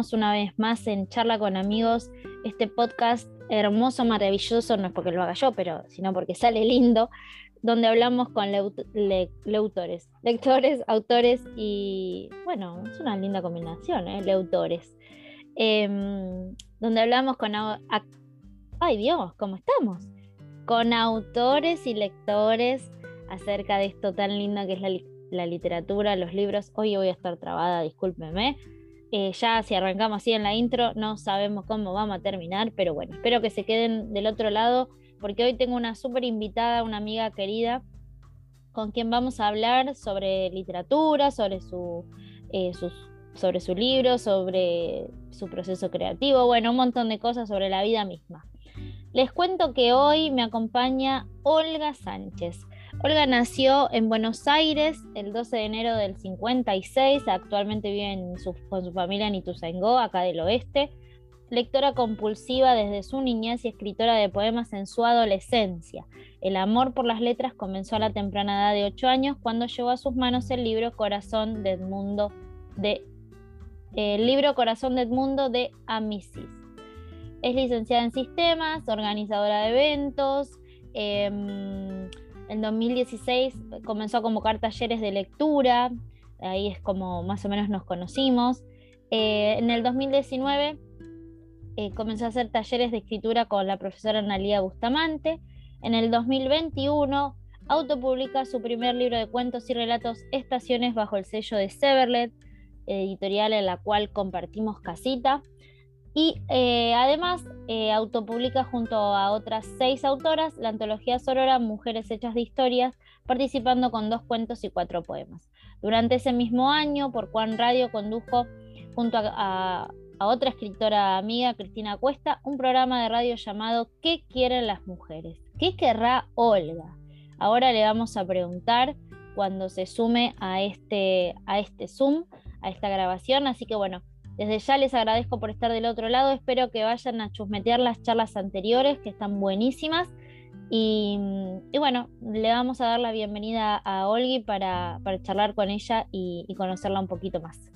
Una vez más en Charla con Amigos, este podcast hermoso, maravilloso, no es porque lo haga yo, pero sino porque sale lindo, donde hablamos con leutores, lectores, autores y, bueno, es una linda combinación, ¿eh? leutores, em, donde hablamos con, ay Dios, ¿cómo estamos? Con autores y lectores acerca de esto tan lindo que es la, literatura, los libros. Hoy voy a estar trabada, discúlpeme. Eh, ya si arrancamos así en la intro, no sabemos cómo vamos a terminar, pero bueno, espero que se queden del otro lado porque hoy tengo una súper invitada, una amiga querida, con quien vamos a hablar sobre literatura, sobre su, eh, sobre su libro, sobre su proceso creativo, bueno, un montón de cosas sobre la vida misma. Les cuento que hoy me acompaña Olga Sánchez. Olga nació en Buenos Aires el 12 de enero del 56, actualmente vive con su familia en Ituzaingó, acá del oeste lectora compulsiva desde su niñez y escritora de poemas en su adolescencia. El amor por las letras comenzó a la temprana edad de 8 años cuando llevó a sus manos el libro Corazón de Edmundo de el libro Corazón de Edmundo de Amisis. Es licenciada en sistemas, organizadora de eventos. Em, en 2016 comenzó a convocar talleres de lectura, ahí es como más o menos nos conocimos. Eh, en el 2019 eh, comenzó a hacer talleres de escritura con la profesora Analia Bustamante. En el 2021 autopublica su primer libro de cuentos y relatos Estaciones bajo el sello de Severlet, editorial en la cual compartimos casita. Y eh, además eh, autopublica junto a otras seis autoras la antología Sorora Mujeres Hechas de Historias, participando con dos cuentos y cuatro poemas. Durante ese mismo año, por Juan Radio condujo junto a, a otra escritora amiga, Cristina Cuesta, un programa de radio llamado ¿Qué quieren las mujeres? ¿Qué querrá Olga? Ahora le vamos a preguntar cuando se sume a este, a este Zoom, a esta grabación. Así que bueno, desde ya les agradezco por estar del otro lado. Espero que vayan a chusmetear las charlas anteriores, que están buenísimas. Y, bueno, le vamos a dar la bienvenida a Olgi para, charlar con ella y conocerla un poquito más.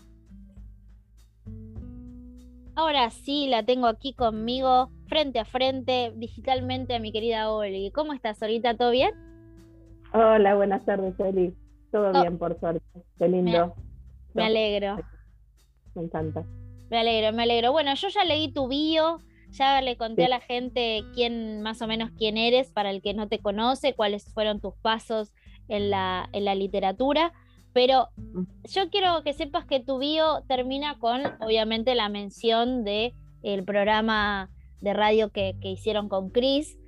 Ahora sí, la tengo aquí conmigo, frente a frente, digitalmente, a mi querida Oli. ¿Cómo estás, ahorita? ¿Todo bien? Hola, buenas tardes, Oli. Todo oh. bien, por suerte. Qué lindo. Me, alegro. Me encanta. Me alegro, me alegro. Bueno, yo ya leí tu bio, ya le conté a la gente quién, más o menos quién eres, para el que no te conoce, cuáles fueron tus pasos en la, en la literatura. Pero mm. yo quiero que sepas que tu bio termina con, obviamente, la mención de el programa de radio que, hicieron con Chris,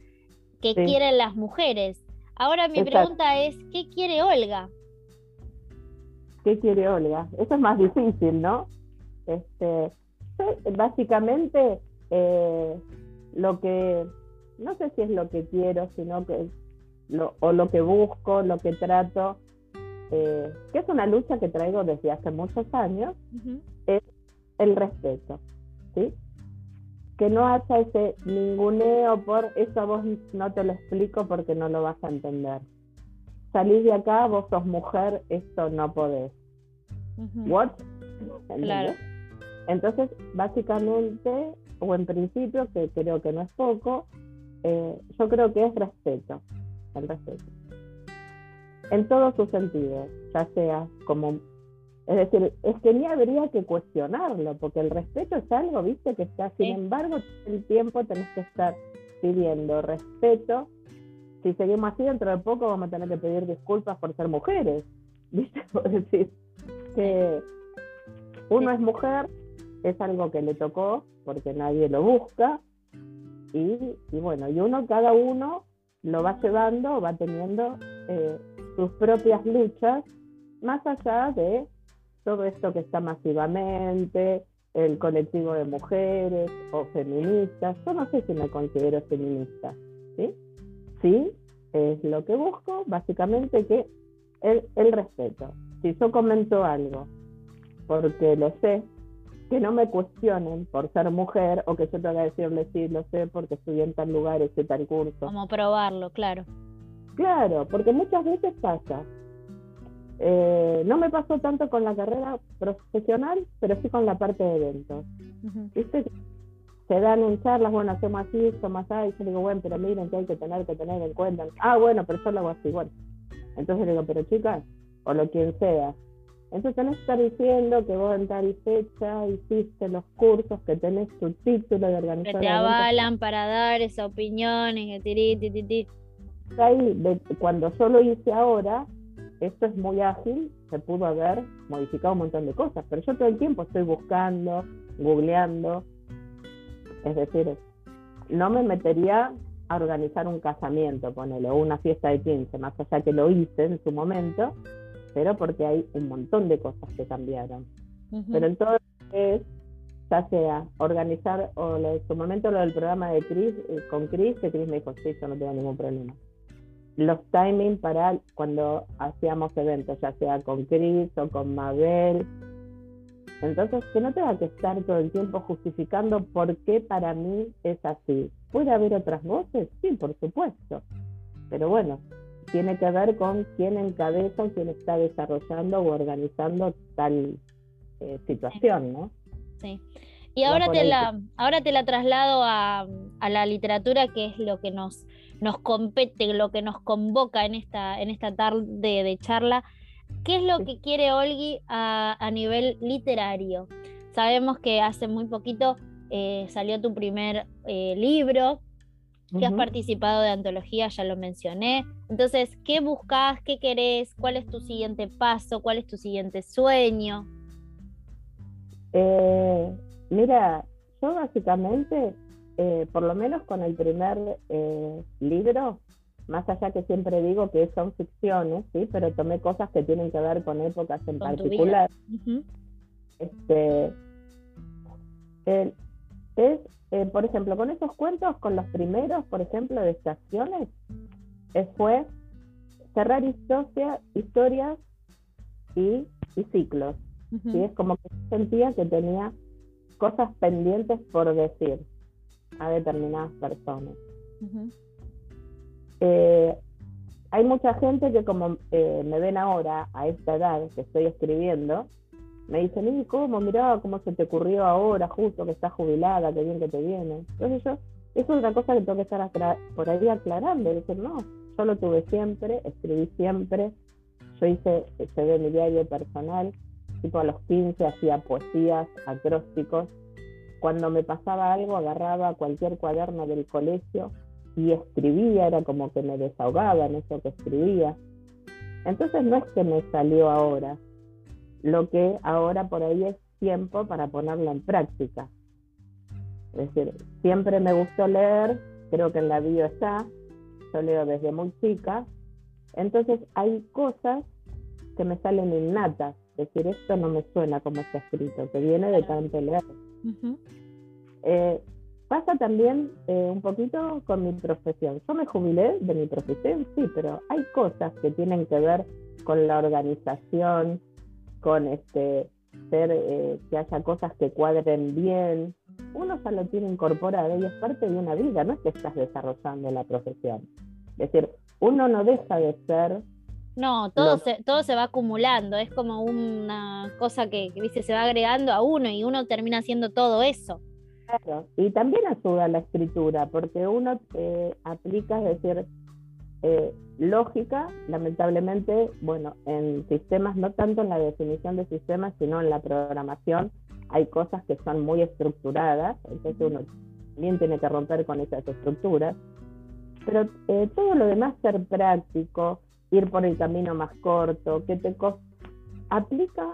que quieren las mujeres. Ahora mi pregunta es, ¿qué quiere Olga? ¿Qué quiere Olga? Eso es más difícil, ¿no? Este, básicamente, eh, lo que, no sé si es lo que quiero, sino que, lo, o lo que busco, lo que trato, eh, que es una lucha que traigo desde hace muchos años, es el respeto, ¿sí? Que no haya ese ninguneo por eso vos no te lo explico porque no lo vas a entender. Salís de acá, vos sos mujer, esto no podés. ¿What? Claro. Entonces, básicamente, o en principio, que creo que no es poco, eh, yo creo que es respeto, el respeto. En todos sus sentidos, ya sea como, es decir, es que ni habría que cuestionarlo, porque el respeto es algo, viste, que está, sin embargo, el tiempo tenés que estar pidiendo respeto. Si seguimos así, dentro de poco vamos a tener que pedir disculpas por ser mujeres, viste, por decir que uno es mujer, es algo que le tocó, porque nadie lo busca, y, y bueno, y uno, cada uno lo va llevando, va teniendo eh, sus propias luchas, más allá de todo esto que está masivamente, el colectivo de mujeres o feministas. Yo no sé si me considero feminista, ¿sí? Sí, es lo que busco, básicamente que el, el respeto. Si yo comento algo porque lo sé, que no me cuestionen por ser mujer o que yo tenga que decirle sí, lo sé porque estudié en tal lugar, hice tal curso. Como probarlo, claro. Claro, porque muchas veces pasa Eh, no me pasó tanto con la carrera profesional, pero sí con la parte de eventos. ¿Viste? Se dan en charlas, bueno, hacemos así, somos así, y yo digo, bueno, pero miren que hay que tener que tener en cuenta. Ah, bueno, pero yo lo hago así, bueno. Entonces digo, pero chicas, o lo quien sea, entonces tenés que estar diciendo que vos en tal fecha hiciste los cursos, que tenés tu título de organización. Que te avalan para dar esa opinión el tiri, Ahí, cuando yo lo hice ahora, esto es muy ágil, se pudo haber modificado un montón de cosas, pero yo todo el tiempo estoy buscando, googleando, es decir, no me metería a organizar un casamiento, ponele, o una fiesta de 15, más allá que lo hice en su momento, pero porque hay un montón de cosas que cambiaron. Pero entonces, ya sea organizar, o en su momento lo del programa de Chris, eh, con Chris, que Chris me dijo, sí, yo no tengo ningún problema. Los timing para cuando hacíamos eventos, ya sea con Chris o con Mabel. Entonces, que no tenga que estar todo el tiempo justificando por qué para mí es así. ¿Puede haber otras voces? Sí, por supuesto. Pero bueno, tiene que ver con quién encabeza o quién está desarrollando o organizando tal eh, situación, ¿no? Sí. Y ahora te, la, ahora te la traslado a, la literatura, que es lo que nos, nos compete, lo que nos convoca en esta, en esta tarde de charla. ¿Qué es lo que quiere Olgi a, nivel literario? Sabemos que hace muy poquito eh, salió tu primer eh, libro, que has participado de antología, ya lo mencioné. Entonces, ¿qué buscas? ¿Qué querés? ¿Cuál es tu siguiente paso? ¿Cuál es tu siguiente sueño? Eh, mira, yo básicamente, eh, por lo menos con el primer eh, libro, más allá que siempre digo que son ficciones, sí, pero tomé cosas que tienen que ver con épocas en particular. Este, es eh, por ejemplo, con esos cuentos, con los primeros, por ejemplo, de estaciones, eh, fue cerrar historia, historias y, ciclos. y Es como que sentía que tenía cosas pendientes por decir a determinadas personas. Eh, hay mucha gente que como me ven ahora, a esta edad que estoy escribiendo, me dicen, ¿y cómo? Mirá, cómo se te ocurrió ahora, justo que estás jubilada, qué bien que te viene. Entonces yo, eso es otra cosa que tengo que estar por ahí aclarando, decir, no, yo lo tuve siempre, escribí siempre, yo hice, se ve mi diario personal, tipo a los 15 hacía poesías, acrósticos, cuando me pasaba algo agarraba cualquier cuaderno del colegio y escribía, era como que me desahogaba en eso que escribía. Entonces no es que me salió ahora, lo que ahora por ahí es tiempo para ponerlo en práctica. Es decir, siempre me gustó leer, creo que en la bio está, yo leo desde muy chica, entonces hay cosas que me salen innatas, es decir, esto no me suena como está escrito, que viene de tanto leer. Eh, pasa también eh, un poquito con mi profesión. Yo me jubilé de mi profesión, sí, pero hay cosas que tienen que ver con la organización, con este ser eh, que haya cosas que cuadren bien, uno ya lo tiene incorporado y es parte de una vida, no es que estás desarrollando la profesión. Es decir, uno no deja de ser no, todo, se, todo se va acumulando, es como una cosa que, dice se va agregando a uno y uno termina haciendo todo eso. Claro, y también ayuda la escritura, porque uno eh, aplica, es decir, eh, lógica, lamentablemente, bueno, en sistemas, no tanto en la definición de sistemas, sino en la programación, hay cosas que son muy estructuradas, entonces uno también tiene que romper con esas estructuras, pero eh, todo lo demás ser práctico, ir por el camino más corto, que te aplica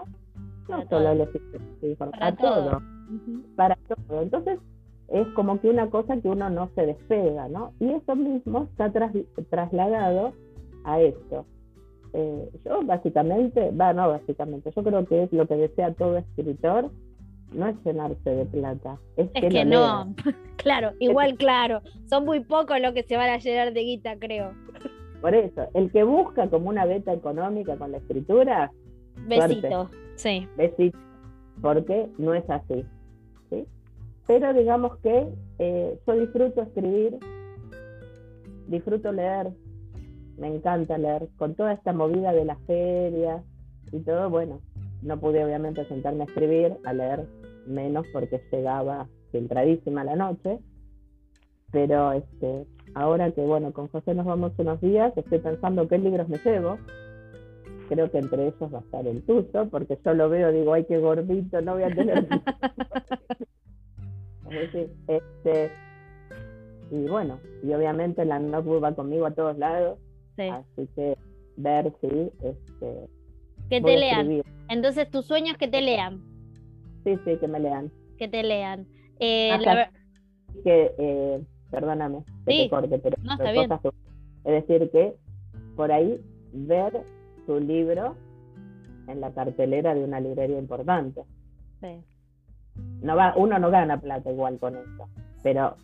no solo a los sistemas, a todo, para todo. Entonces, es como que una cosa que uno no se despega, ¿no? Y eso mismo está trasladado a esto. Eh, yo básicamente, va, no básicamente, yo creo que es lo que desea todo escritor, no es llenarse de plata, es, que, no, claro, igual claro, son muy pocos los que se van a llenar de guita, creo. Por eso, el que busca como una beta económica con la escritura, besito, sí. Besito, porque no es así. Pero digamos que eh, yo disfruto escribir, disfruto leer, me encanta leer, con toda esta movida de las ferias, y todo, bueno, no pude obviamente sentarme a escribir, a leer menos porque llegaba filtradísima la noche, pero este, ahora que bueno, con José nos vamos unos días, estoy pensando qué libros me llevo. Creo que entre ellos va a estar el tuyo, porque yo lo veo, digo, ay, qué gordito, no voy a tener. este, y bueno, y obviamente la notebook va conmigo a todos lados, así que ver si este, que te lean. Entonces, tu sueño es que te lean. Sí, sí, que me lean. Que te lean. Eh, que, eh, perdóname, que te corte, pero no, está bien. es decir, que por ahí ver tu libro en la cartelera de una librería importante. Sí. No va, uno no gana plata igual con eso, pero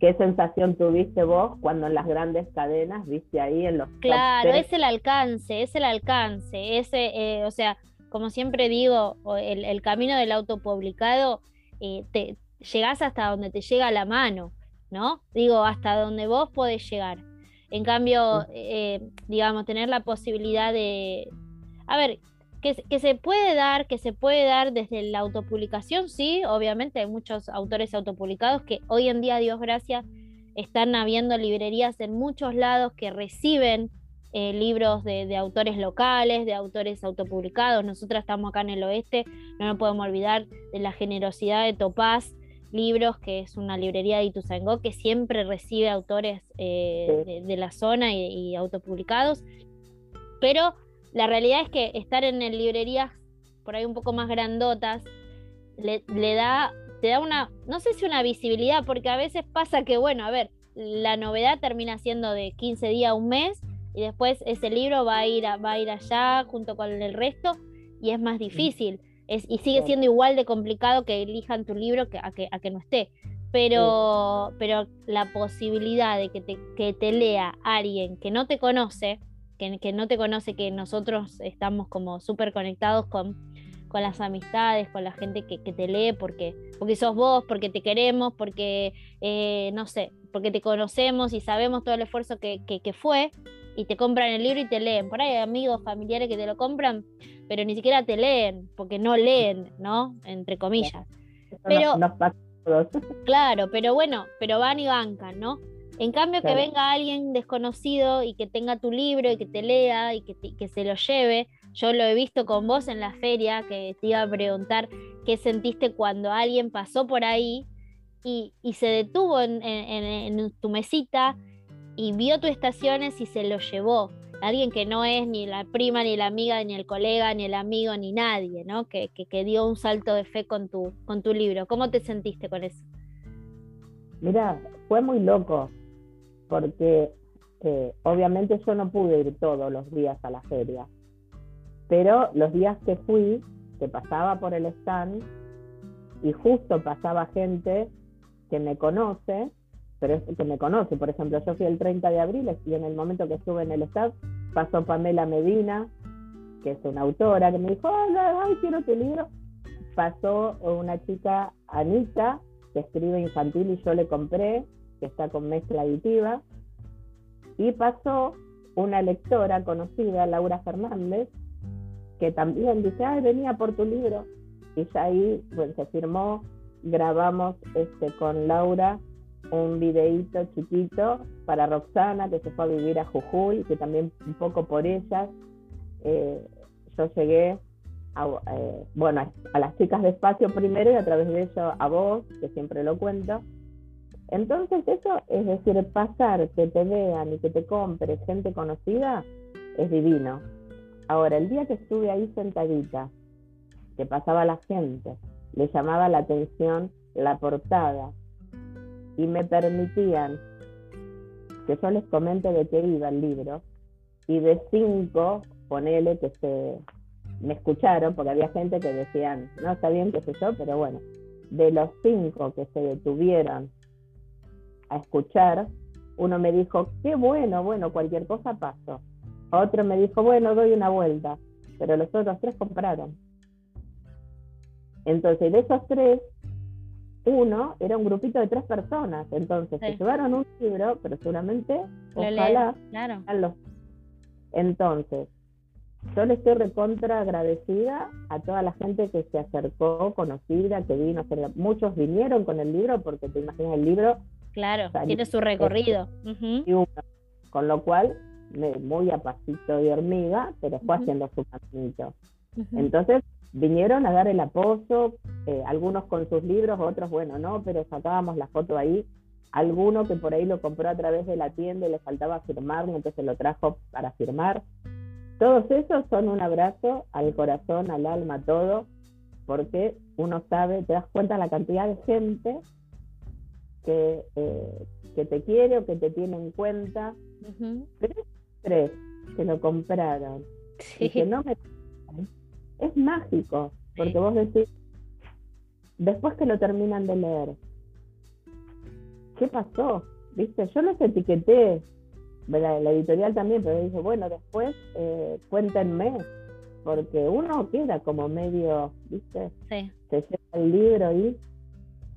¿Qué sensación tuviste vos cuando en las grandes cadenas viste ahí en los... Claro, es el alcance, es el alcance, ese, eh, o sea, como siempre digo, el, el camino del autopublicado, eh, te llegás hasta donde te llega la mano, ¿no? Digo, hasta donde vos podés llegar. En cambio, eh, digamos, tener la posibilidad de... A ver, que, se puede dar, que se puede dar desde la autopublicación, sí, obviamente hay muchos autores autopublicados que hoy en día, Dios gracias, están habiendo librerías en muchos lados que reciben eh, libros de, autores locales, de autores autopublicados. Nosotras estamos acá en el oeste, no nos podemos olvidar de la generosidad de Topaz Libros, que es una librería de Ituzaingó que siempre recibe autores eh, de, la zona y, y autopublicados. Pero la realidad es que estar en librerías por ahí un poco más grandotas le, da, te da una, no sé si una visibilidad, porque a veces pasa que, bueno, a ver, la novedad termina siendo de 15 días a un mes y después ese libro va a ir, va a ir allá junto con el resto y es más difícil. Es, y sigue siendo igual de complicado que elijan tu libro que a, que, a que no esté. Pero, pero la posibilidad de que te, que te lea alguien que no te conoce, que, no te conoce, que nosotros estamos como súper conectados con, con las amistades, con la gente que, te lee, porque, porque sos vos, porque te queremos, porque, eh, no sé, porque te conocemos y sabemos todo el esfuerzo que, fue, y te compran el libro y te leen. Por ahí hay amigos, familiares que te lo compran, pero ni siquiera te leen, porque no leen, ¿no? Entre comillas. Pero, claro, pero bueno, pero van y bancan, ¿no? En cambio, que venga alguien desconocido y que tenga tu libro y que te lea y que, que, se lo lleve. Yo lo he visto con vos en la feria, que te iba a preguntar qué sentiste cuando alguien pasó por ahí y, se detuvo en, tu mesita y vio tus estaciones y se lo llevó. Alguien que no es ni la prima, ni la amiga, ni el colega, ni el amigo, ni nadie, ¿no? Que, que, dio un salto de fe con tu, con tu libro. ¿Cómo te sentiste con eso? Mira, fue muy loco porque eh, obviamente yo no pude ir todos los días a la feria, pero los días que fui, que pasaba por el stand y justo pasaba gente que me conoce, pero que me conoce, por ejemplo, yo fui el 30 de abril y en el momento que estuve en el stand pasó Pamela Medina, que es una autora, que me dijo, hola, ay, quiero tu libro. Pasó una chica, Anita, que escribe infantil y yo le compré, que está con mezcla aditiva. Y pasó una lectora conocida, Laura Fernández, que también dice, ay, venía por tu libro. Y ya ahí pues, se firmó, grabamos este, con Laura un videíto chiquito para Roxana, que se fue a vivir a Jujuy, que también un poco por ella, eh, yo llegué a, eh, bueno, a las chicas de espacio primero y a través de ello a vos, que siempre lo cuento, entonces eso, es decir, pasar, que te vean y que te compre gente conocida, es divino. Ahora, el día que estuve ahí sentadita, que pasaba la gente, le llamaba la atención la portada y me permitían que yo les comente de qué iba el libro y de cinco, ponele que se me escucharon, porque había gente que decían, no está bien, qué sé yo, pero bueno, de los cinco que se detuvieron a escuchar, uno me dijo, qué bueno, bueno, cualquier cosa pasó. Otro me dijo, bueno, doy una vuelta, pero los otros tres compraron. Entonces, de esos tres, uno era un grupito de tres personas. Entonces, se llevaron un libro, pero seguramente, ojalá, claro. los... Entonces, yo le estoy recontra agradecida a toda la gente que se acercó, conocida, que vino. Muchos vinieron con el libro porque te imaginas el libro. Claro, tiene su recorrido. con lo cual, muy a pasito de hormiga, pero fue haciendo su caminito. Entonces, vinieron a dar el apoyo, eh, algunos con sus libros, otros, bueno, no, pero sacábamos la foto ahí. Alguno que por ahí lo compró a través de la tienda y le faltaba firmarlo, entonces lo trajo para firmar. Todos esos son un abrazo al corazón, al alma, todo, porque uno sabe, te das cuenta la cantidad de gente que, eh, que te quiere o que te tiene en cuenta. Tres, tres que lo compraron y que no me... Es mágico, porque vos decís, después que lo terminan de leer, ¿qué pasó? ¿Viste? Yo los etiqueté, la, editorial también, pero dije, bueno, después eh, cuéntenme, porque uno queda como medio, ¿viste? Sí. Se lleva el libro y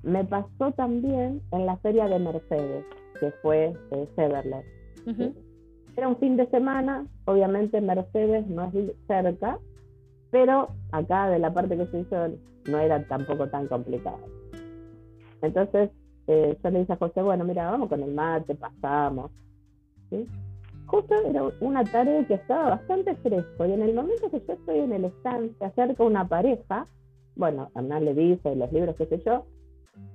me pasó también en la feria de Mercedes, que fue eh, Severler. Era un fin de semana, obviamente Mercedes no es cerca, pero acá de la parte que se hizo no era tampoco tan complicado. Entonces eh, yo le dije a José, bueno, mira, vamos con el mate, pasamos. Justo era una tarde que estaba bastante fresco y en el momento que yo estoy en el stand se acerca una pareja, bueno, Hernán le dice los libros, qué sé yo,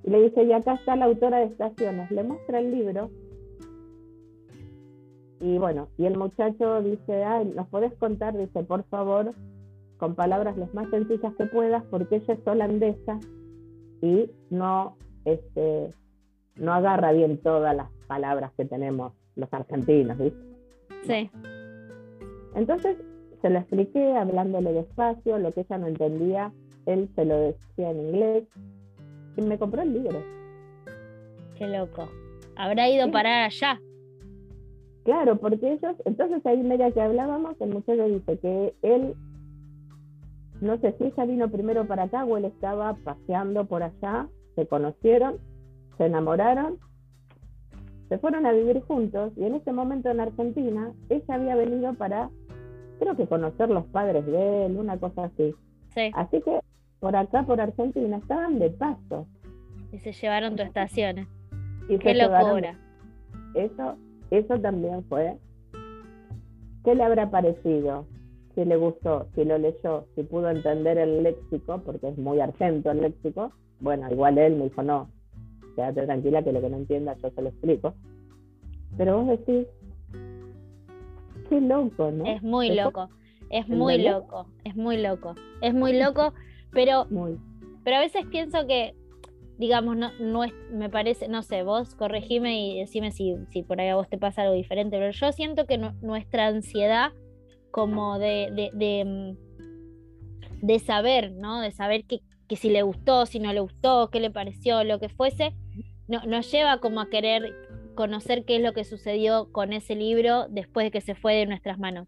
y le dice, y acá está la autora de Estaciones, le muestra el libro y bueno, y el muchacho dice, Ay, ¿nos podés contar? Dice, por favor, con palabras las más sencillas que puedas, porque ella es holandesa y no, este, no agarra bien todas las palabras que tenemos los argentinos, ¿viste? Sí. Entonces se lo expliqué hablándole despacio, lo que ella no entendía, él se lo decía en inglés me compró el libro. Qué loco. Habrá ido para allá. Claro, porque ellos, entonces ahí media que hablábamos, el muchacho dice que él, no sé si ella vino primero para acá o él estaba paseando por allá, se conocieron, se enamoraron se fueron a vivir juntos y en ese momento en Argentina ella había venido para, creo que conocer los padres de él, una cosa así. Así que por acá, por Argentina, estaban de paso. Y se llevaron tu estaciones. Qué locura. Eso, eso también fue. ¿Qué le habrá parecido? Si le gustó, si lo leyó, si pudo entender el léxico, porque es muy argento el léxico. Bueno, igual él me dijo, no, quédate tranquila que lo que no entienda yo se lo explico. Pero vos decís, qué loco, ¿no? Es muy loco, es muy loco, es muy loco, es muy loco, pero, pero a veces pienso que, digamos, no, no es, me parece, no sé, vos corregime y decime si, si por ahí a vos te pasa algo diferente, pero yo siento que nuestra ansiedad como de, de, de, mm, de saber, ¿no? De saber que, que si le gustó, si no le gustó, qué le pareció, lo que fuese, no, nos lleva como a querer conocer qué es lo que sucedió con ese libro después de que se fue de nuestras manos.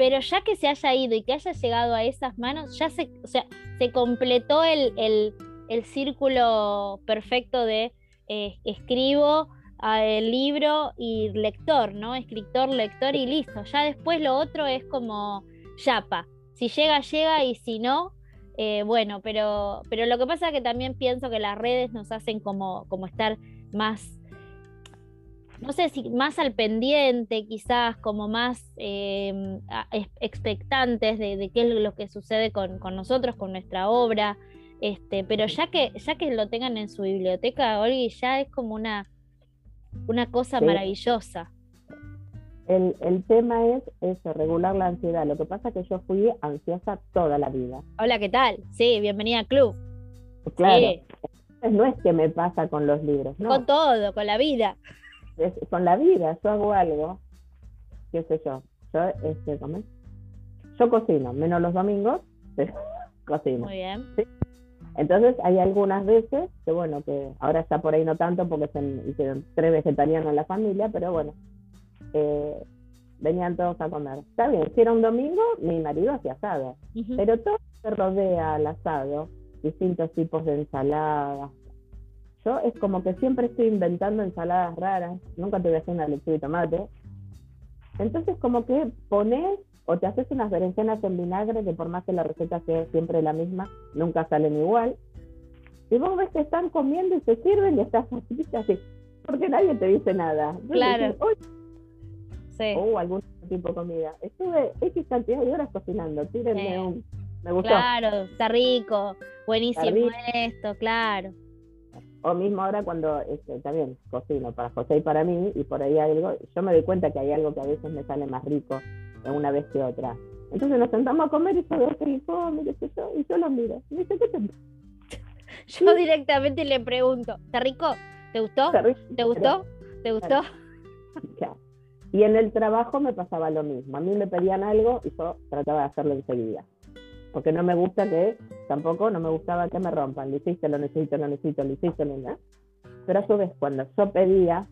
Pero ya que se haya ido y que haya llegado a esas manos, ya se, o sea, se completó el, el, círculo perfecto de eh, escribo el libro y lector, ¿no? Escritor, lector y listo. Ya después lo otro es como yapa. Si llega, llega y si no, eh, bueno, pero, pero lo que pasa es que también pienso que las redes nos hacen como, como estar más, no sé si más al pendiente, quizás como más em, expectantes de, qué es lo que sucede con, nosotros, con nuestra obra. Este, pero ya que, ya que lo tengan en su biblioteca, Olgi, ya es como una, una cosa maravillosa el, el, tema es eso, regular la ansiedad. Lo que pasa es que yo fui ansiosa toda la vida. Hola, ¿qué tal? Sí, bienvenida al club. Claro. No es que me pasa con los libros, no. Con todo, con la vida. Con la vida, yo hago algo, qué sé yo, yo, este, yo cocino, menos los domingos, cocino. Muy bien. Entonces hay algunas veces que bueno, que ahora está por ahí no tanto porque se hicieron tres vegetarianos en la familia, pero bueno, eh, venían todos a comer. Está bien, si era un domingo, mi marido hacía asado, pero todo se rodea al asado, distintos tipos de ensaladas. Yo es como que siempre estoy inventando ensaladas raras, nunca te voy a hacer una lechuga y tomate. Entonces como que pones o te haces unas berenjenas en vinagre que por más que la receta sea siempre la misma, nunca salen igual. Y vos ves que están comiendo y se sirven y estás así, porque nadie te dice nada. claro. sí. O algún tipo de comida. Estuve X cantidad de horas cocinando, tírenme un... Me gustó. Claro, está rico, buenísimo esto, claro. O mismo ahora cuando este, también cocino para José y para mí, y por ahí algo, yo me doy cuenta que hay algo que a veces me sale más rico una vez que otra. Entonces nos sentamos a comer y yo veo que qué sé yo, y yo lo miro. Y dice, ¿qué te... Yo directamente le pregunto, ¿está rico? ¿Te gustó? ¿Te gustó? ¿Te gustó? Y en el trabajo me pasaba lo mismo. A mí me pedían algo y yo trataba de hacerlo enseguida. Porque no me gusta que, tampoco no me gustaba que me rompan. Lo hiciste, lo necesito, lo necesito, lo hiciste, ¿no? Pero a su vez, cuando yo pedía,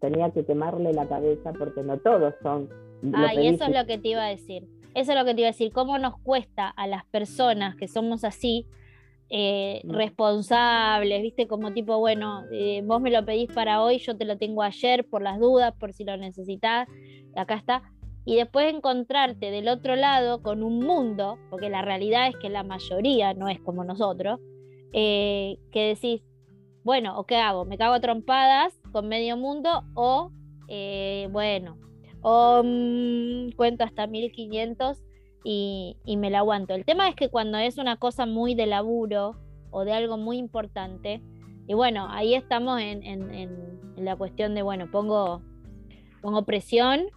tenía que quemarle la cabeza porque no todos son Ah, y eso es lo que te iba a decir. Eso es lo que te iba a decir. ¿Cómo nos cuesta a las personas que somos así, eh, mm. responsables, viste? Como tipo, bueno, eh, vos me lo pedís para hoy, yo te lo tengo ayer por las dudas, por si lo necesitas, acá está. Y después encontrarte del otro lado con un mundo, porque la realidad es que la mayoría no es como nosotros, eh, que decís, bueno, ¿o qué hago? ¿Me cago a trompadas con medio mundo o, bueno, o mm, cuento hasta 1500 y, y me la aguanto. El tema es que cuando es una cosa muy de laburo o de algo muy importante, y bueno, ahí estamos en, la cuestión de, bueno, pongo, pongo presión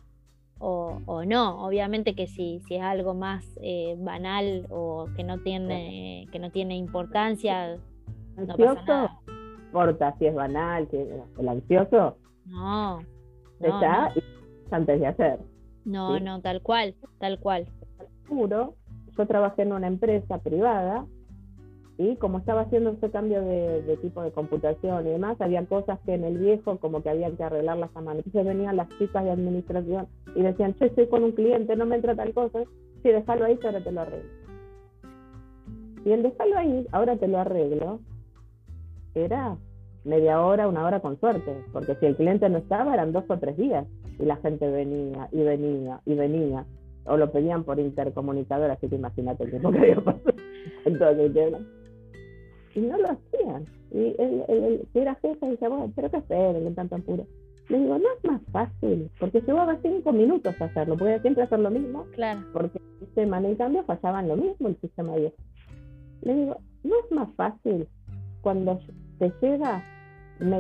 o, no. Obviamente que si, si es algo más eh, banal o que no tiene, que no tiene importancia, no pasa nada. importa si es banal, si el ansioso. No. no antes de hacer. No, no, tal cual, tal cual. Puro, yo trabajé en una empresa privada y como estaba haciendo ese cambio de, tipo de computación y demás, había cosas que en el viejo como que había que arreglarlas a mano. Entonces venían las chicas de administración y decían, yo estoy con un cliente, no me entra tal cosa, sí, déjalo ahí ahora te lo arreglo. Y el déjalo ahí, ahora te lo arreglo, era media hora, una hora con suerte, porque si el cliente no estaba eran dos o tres días y la gente venía y venía y venía, o lo pedían por intercomunicador, así que imagínate el tiempo que había pasado. Entonces, y no lo hacían. Y el, el, que era jefe decía, bueno, pero qué hacer en tanto. Le digo, no es más fácil, porque llevaba cinco minutos hacerlo, podía siempre hacer lo mismo, claro. porque el sistema, en el cambio, fallaban lo mismo el sistema viejo. Le digo, no es más fácil cuando te llega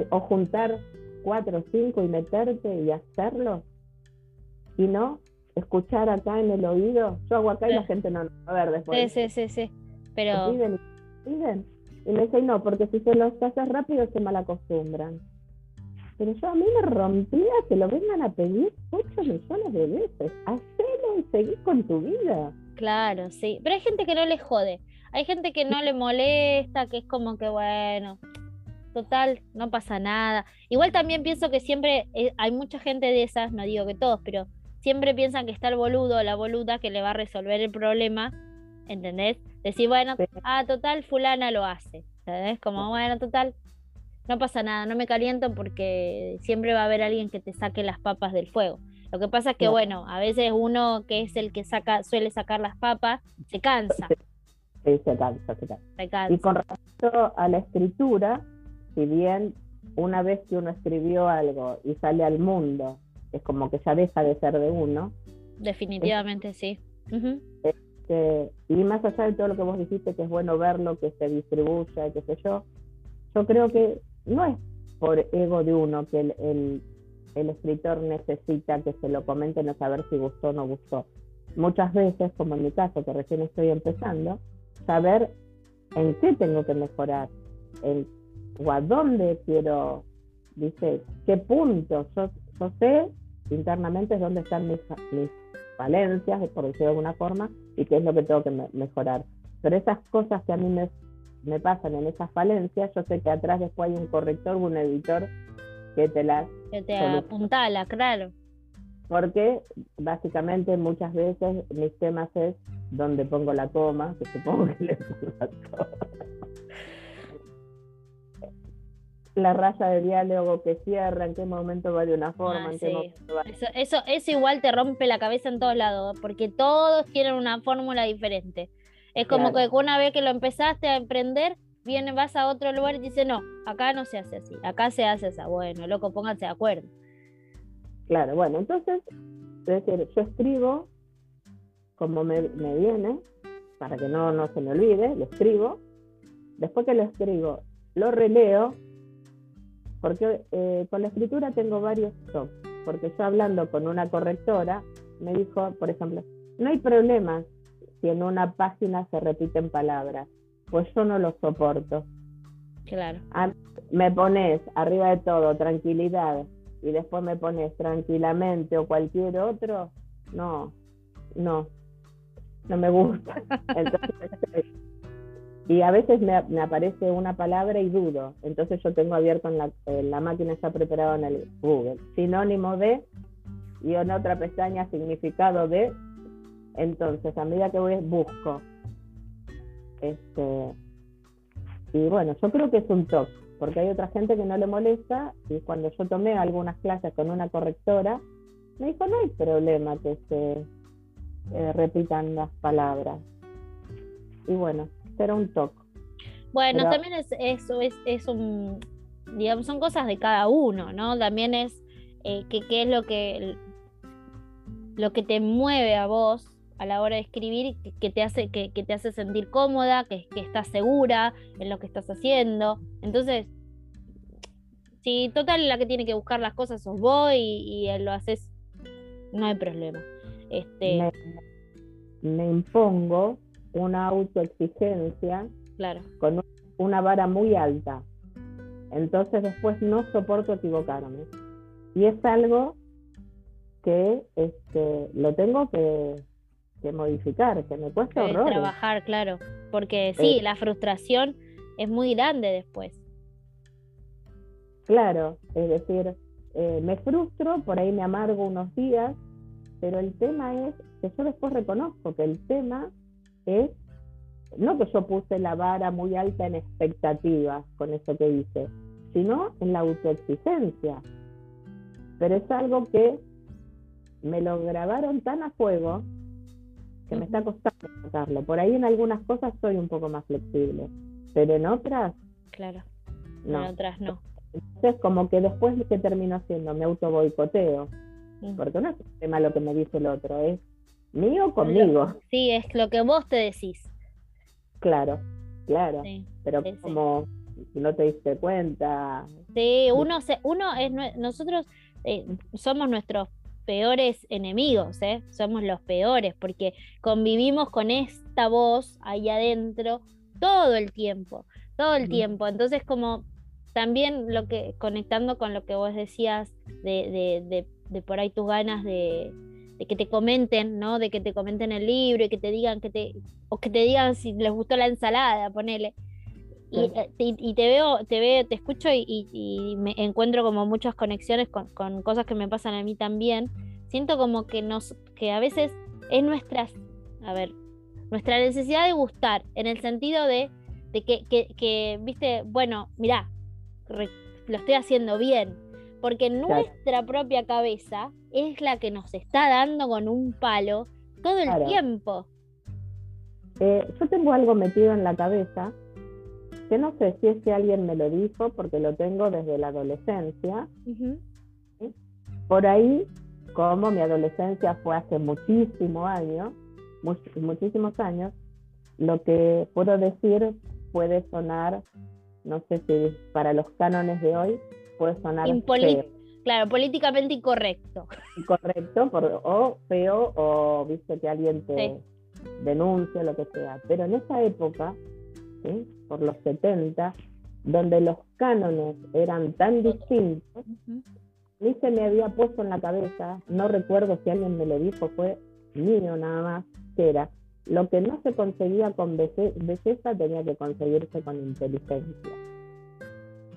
o juntar cuatro o cinco y meterte y hacerlo y no escuchar acá en el oído. Yo hago acá y la gente no, a ver después. Sí, sí, sí, sí. Pero. Piden, piden. Y me dicen, no, porque si se los haces rápido se malacostumbran. Pero yo a mí me rompía que lo vengan a pedir 8 millones de veces. Hacelo y seguir con tu vida. Claro, sí. Pero hay gente que no le jode. Hay gente que no le molesta, que es como que, bueno, total, no pasa nada. Igual también pienso que siempre eh, hay mucha gente de esas, no digo que todos, pero siempre piensan que está el boludo o la boluda que le va a resolver el problema, ¿entendés? Decir, bueno, ah, total, fulana lo hace, ¿entendés? Como, bueno, total, no pasa nada, no me caliento porque siempre va a haber alguien que te saque las papas del fuego. Lo que pasa es que, bueno, a veces uno que es el que saca, suele sacar las papas, se cansa. Sí, se cansa, se cansa. Y con respecto a la escritura, si bien una vez que uno escribió algo y sale al mundo, es como que ya deja de ser de uno. Definitivamente sí. Y más allá de todo lo que vos dijiste, que es bueno verlo, que se distribuya, qué sé yo, yo creo que no es por ego de uno que el, el, escritor necesita que se lo comenten a saber si gustó o no gustó. Muchas veces, como en mi caso, que recién estoy empezando, saber en qué tengo que mejorar, en o a dónde quiero, dice, qué punto, yo, sé internamente dónde están mis falencias, por decirlo de alguna forma, y qué es lo que tengo que mejorar. Pero esas cosas que a mí me, me pasan en esas falencias, yo sé que atrás después hay un corrector, un editor que te las... Que te apuntala, claro. Porque básicamente muchas veces mis temas es donde pongo la coma, que supongo que le pongo la coma la raya de diálogo que cierra, en qué momento va de una forma, Ah, en qué sí. momento va Eso, eso, eso igual te rompe la cabeza en todos lados, porque todos tienen una fórmula diferente. Es como Claro. que una vez que lo empezaste a emprender, viene, vas a otro lugar y dice, no, acá no se hace así, acá se hace así. Bueno, loco, pónganse de acuerdo. Claro, bueno, entonces, es decir, yo escribo como me, me viene, para que no, no se me olvide, lo escribo. Después que lo escribo, lo releo, porque eh, con la escritura tengo varios toques. Porque yo hablando con una correctora, me dijo, por ejemplo, no hay problema si en una página se repiten palabras, pues yo no lo soporto. Claro. Ah, me pones arriba de todo tranquilidad y después me pones tranquilamente o cualquier otro, no, no, no me gusta. Entonces, y a veces me, aparece una palabra y dudo, entonces yo tengo abierto en la, la máquina, está preparado en el Google, sinónimo de, y en otra pestaña significado de, entonces a medida que voy busco. Este, y bueno, yo creo que es un toque, porque hay otra gente que no le molesta y cuando yo tomé algunas clases con una correctora, me dijo, no hay problema que se eh, repitan las palabras. Y bueno, era un toque. Bueno, Pero- también es eso, es, es un, digamos, son cosas de cada uno, ¿no? También es eh, que qué es lo que lo que te mueve a vos a la hora de escribir, que, que te hace, que, que te hace sentir cómoda, que, que estás segura en lo que estás haciendo. Entonces, si total la que tiene que buscar las cosas sos vos y, y lo haces, no hay problema. Este, Me, me impongo una autoexigencia claro. con un- una vara muy alta. Entonces después no soporto equivocarme. Y es algo que este, lo tengo que, que modificar, que me cuesta horrores. trabajar, claro. Porque sí, Eh. la frustración es muy grande después. Claro, es decir, eh, me frustro, por ahí me amargo unos días, pero el tema es que yo después reconozco que el tema es, no que yo puse la vara muy alta en expectativas con eso que hice, sino en la autoexigencia. Pero es algo que me lo grabaron tan a fuego que me está costando sacarlo. Por ahí en algunas cosas soy un poco más flexible, pero en otras Claro. no. En otras no. Entonces, como que después, ¿qué termino haciendo? Me auto boicoteo. Mm. Porque no es un tema lo que me dice el otro, es mío conmigo. Sí, es lo que vos te decís. Claro, claro. Sí, Pero sí, sí. como no te diste cuenta. Sí, uno, se, uno es, nosotros eh, somos nuestros peores enemigos, ¿eh? Somos los peores porque convivimos con esta voz ahí adentro todo el tiempo, todo el tiempo. Entonces, como también lo que, conectando con lo que vos decías de, de, de, de por ahí tus ganas de, de que te comenten, ¿no? De que te comenten el libro y que te digan que te, o que te digan si les gustó la ensalada, ponele. Y, eh, y- y te veo, te veo, te escucho y, me encuentro como muchas conexiones con, con cosas que me pasan a mí también. Siento como que nos, que a veces es nuestra, a ver, nuestra necesidad de gustar, en el sentido de, de que, que, que, viste, bueno, mirá, re- lo estoy haciendo bien. Porque nuestra propia cabeza es la que nos está dando con un palo todo el Claro. tiempo. Eh, yo tengo algo metido en la cabeza que no sé si es que alguien me lo dijo porque lo tengo desde la adolescencia. Por ahí, como mi adolescencia fue hace muchísimos años, much- muchísimos años, lo que puedo decir puede sonar, no sé si para los cánones de hoy, puede sonar Impoli- feo, Claro, políticamente incorrecto. incorrecto, por- o feo, o viste que alguien te Sí. denuncia, lo que sea. Pero en esa época, ¿sí? por los 70, donde los cánones eran tan distintos, Ujú. ni se me había puesto en la cabeza, no recuerdo si alguien me lo dijo, fue mío nada más, que era lo que no se conseguía con belle- belleza tenía que conseguirse con inteligencia.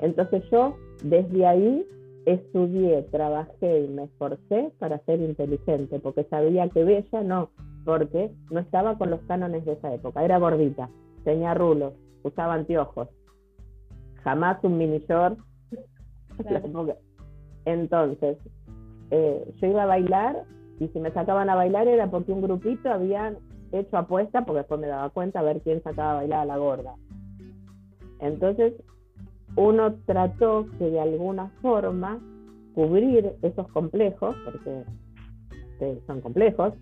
Entonces yo desde ahí estudié, trabajé y me esforcé para ser inteligente, porque sabía que bella no, porque no estaba con los cánones de esa época, era gordita, tenía rulos, usaba anteojos, jamás un mini short. Entonces, eh, yo iba a bailar y si me sacaban a bailar era porque un grupito habían hecho apuesta, porque después me daba cuenta a ver quién sacaba a bailar a la gorda. Entonces, uno trató que de alguna forma cubrir esos complejos, porque son complejos,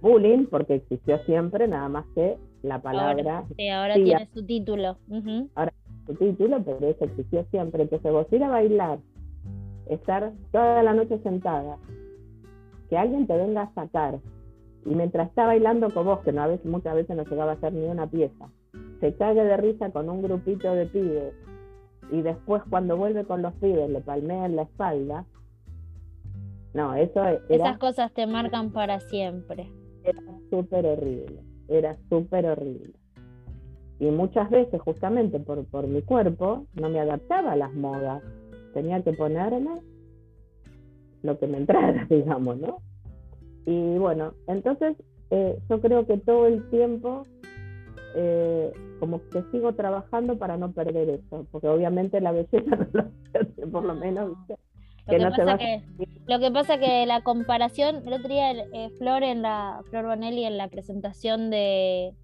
bullying, porque existió siempre, nada más que la palabra. Ahora, sí, ahora tiene su título. Ahora su título, pero eso existió siempre. Entonces, vos ir a bailar, estar toda la noche sentada, que alguien te venga a sacar, y mientras está bailando con vos, que no, a veces, muchas veces no llegaba a hacer ni una pieza, se cague de risa con un grupito de pibes, y después cuando vuelve con los pibes le palmea en la espalda. No, eso Esas cosas te marcan para siempre. Era súper horrible, era súper horrible. Y muchas veces, justamente por, por mi cuerpo, no me adaptaba a las modas. Tenía que ponerme lo que me entrara, digamos, ¿no? Y bueno, entonces eh, yo creo que todo el tiempo eh, como que sigo trabajando para no perder eso, porque obviamente la belleza no lo por lo menos. Lo que, pasa que, lo que pasa que la comparación, el otro día eh, Flor en la Flor Bonelli en la presentación de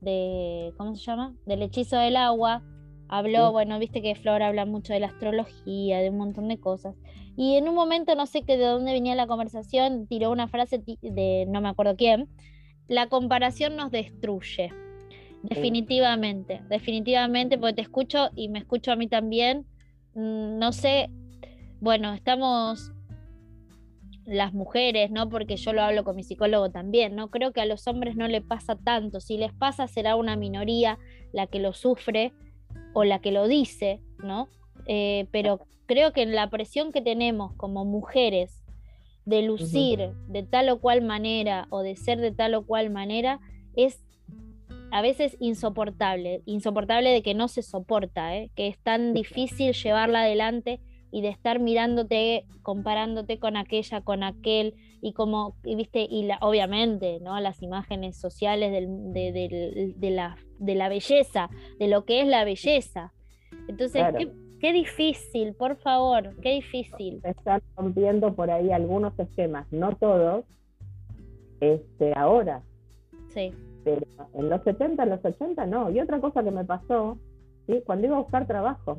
de ¿cómo se llama? del hechizo del agua, habló, bueno, viste que Flor habla mucho de la astrología, de un montón de cosas. Y en un momento, no sé qué de dónde venía la conversación, tiró una frase de no me acuerdo quién, la comparación nos destruye. Definitivamente, definitivamente, porque te escucho y me escucho a mí también. Mm, no sé, bueno, estamos las mujeres, ¿no? Porque yo lo hablo con mi psicólogo también, ¿no? Creo que a los hombres no le pasa tanto. Si les pasa, será una minoría la que lo sufre o la que lo dice, ¿no? Eh, pero creo que la presión que tenemos como mujeres de lucir de tal o cual manera o de ser de tal o cual manera es a veces insoportable, insoportable de que no se soporta, ¿eh? que es tan difícil llevarla adelante y de estar mirándote, comparándote con aquella, con aquel, y como, viste, y la, obviamente, ¿no? Las imágenes sociales de, la, de la belleza, de lo que es la belleza. Entonces, qué, difícil, por favor, qué difícil. Están rompiendo por ahí algunos esquemas, no todos, este, ahora. Sí pero en los 70, en los 80 no. Y otra cosa que me pasó, ¿sí? cuando iba a buscar trabajo,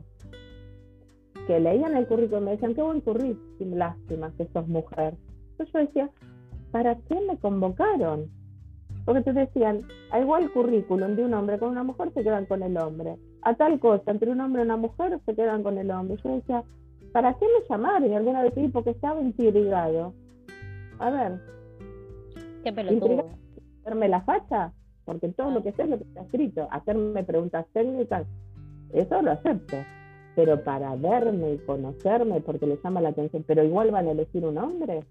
que leían el currículum y me decían, qué buen currículum, lástima que sos mujer. Entonces yo decía, ¿para qué me convocaron? Porque te decían, a igual currículum de un hombre con una mujer se quedan con el hombre. A tal cosa, entre un hombre y una mujer se quedan con el hombre. Yo decía, ¿para qué me llamaron? Y alguna vez dije, porque estaba intrigado. A ver. Qué pelotudo hacerme la facha, porque todo lo que sé es lo que está escrito, hacerme preguntas técnicas, eso lo acepto. Pero para verme y conocerme, porque les llama la atención, pero igual van a elegir un hombre.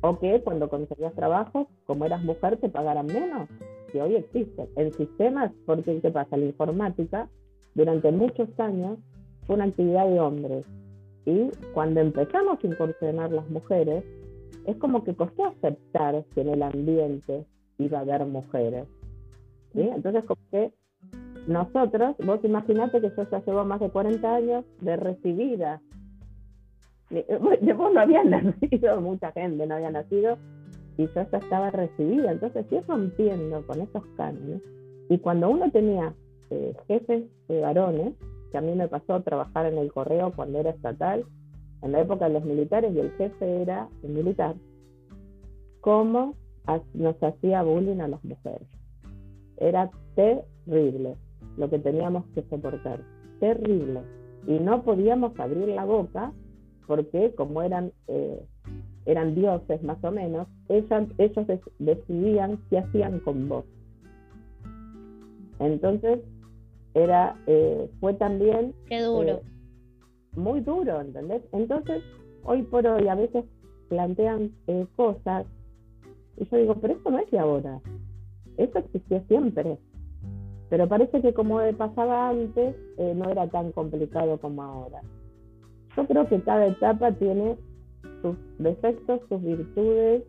O que cuando conseguías trabajo, como eras mujer, te pagaran menos. Que hoy existe. En sistemas, porque ¿qué pasa? La informática, durante muchos años, fue una actividad de hombres. Y cuando empezamos a incursionar las mujeres, es como que costó aceptar que en el ambiente iba a haber mujeres. ¿sí? Entonces, como que nosotros, vos imaginate que yo ya llevo más de 40 años de recibida. Vos no habías nacido, mucha gente no había nacido, y yo ya estaba recibida. Entonces, sí rompiendo con esos cánones. Y cuando uno tenía eh, jefes de varones, que a mí me pasó trabajar en el correo cuando era estatal, en la época de los militares y el jefe era el militar, cómo nos hacía bullying a las mujeres. Era terrible lo que teníamos que soportar, terrible. Y no podíamos abrir la boca porque como eran, eh, eran dioses más o menos, ellas, ellos decidían qué hacían con vos. Entonces, era, eh, fue también... Qué duro. Eh, muy duro, ¿entendés? Entonces, hoy por hoy a veces plantean eh, cosas y yo digo, pero esto no es de ahora, esto existía siempre. Pero parece que como pasaba antes, eh, no era tan complicado como ahora. Yo creo que cada etapa tiene sus defectos, sus virtudes,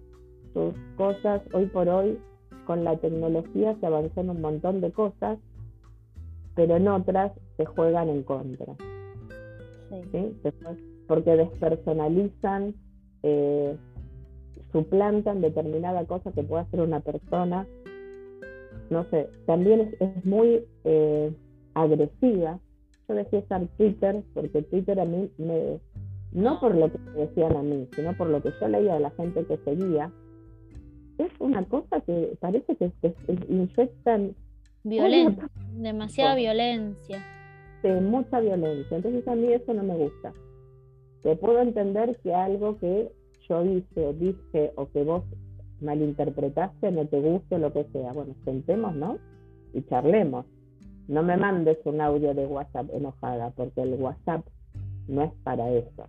sus cosas. Hoy por hoy, con la tecnología se avanzó en un montón de cosas, pero en otras se juegan en contra. ¿sí? Porque despersonalizan, eh, suplantan determinada cosa que puede hacer una persona. No sé, también es, muy eh, agresiva. Yo dejé estar Twitter porque Twitter a mí me, no por lo que decían a mí, sino por lo que yo leía de la gente que seguía, es una cosa que parece que, que inyectan violencia, demasiada violencia. Sí, mucha violencia. Entonces a mí eso no me gusta. Te puedo entender que algo que yo hice o dije o que vos malinterpretaste no te guste lo que sea. Bueno, sentémonos y charlemos. No me mandes un audio de WhatsApp enojada, porque el WhatsApp no es para eso.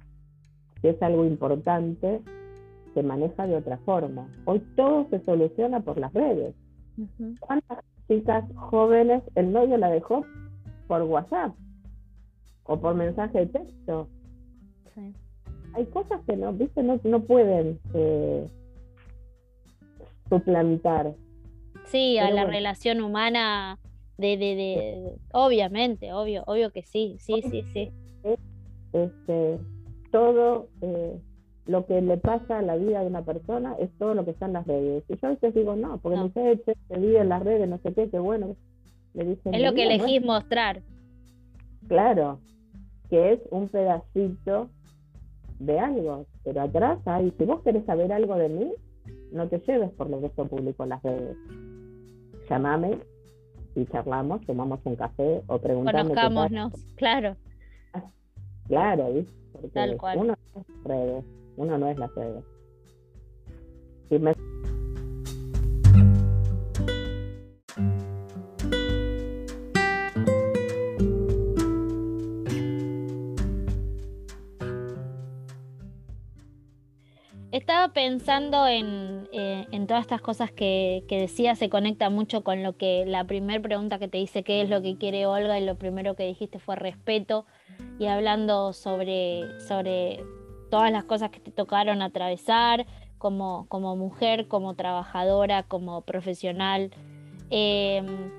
Si es algo importante, se maneja de otra forma. Hoy todo se soluciona por las redes. ¿Cuántas chicas jóvenes el novio la dejó por WhatsApp o por mensaje de texto? Hay cosas que no, ¿viste? no, no pueden eh, suplantar. Sí, a la relación humana de, de, de, obviamente, obvio, obvio que sí, sí, sí, sí. Este, todo eh, lo que le pasa a la vida de una persona es todo lo que está en las redes. Y yo a veces digo, no, porque no, sé, vi en las redes, no sé qué, qué bueno. Le dicen, es lo que elegís mostrar. Claro, que es un pedacito de algo, pero atrás hay, si vos querés saber algo de mí, no te lleves por lo que yo publico en las redes. Llámame y charlamos, tomamos un café o preguntame. Conozcámonos, claro. Claro, ¿viste? Tal cual. uno no es redes, uno no es las redes. Estaba pensando en, eh, en todas estas cosas que, que decía, se conecta mucho con lo que la primera pregunta que te hice, qué es lo que quiere Olga, y lo primero que dijiste fue respeto y hablando sobre, sobre todas las cosas que te tocaron atravesar como, como mujer, como trabajadora, como profesional. Em,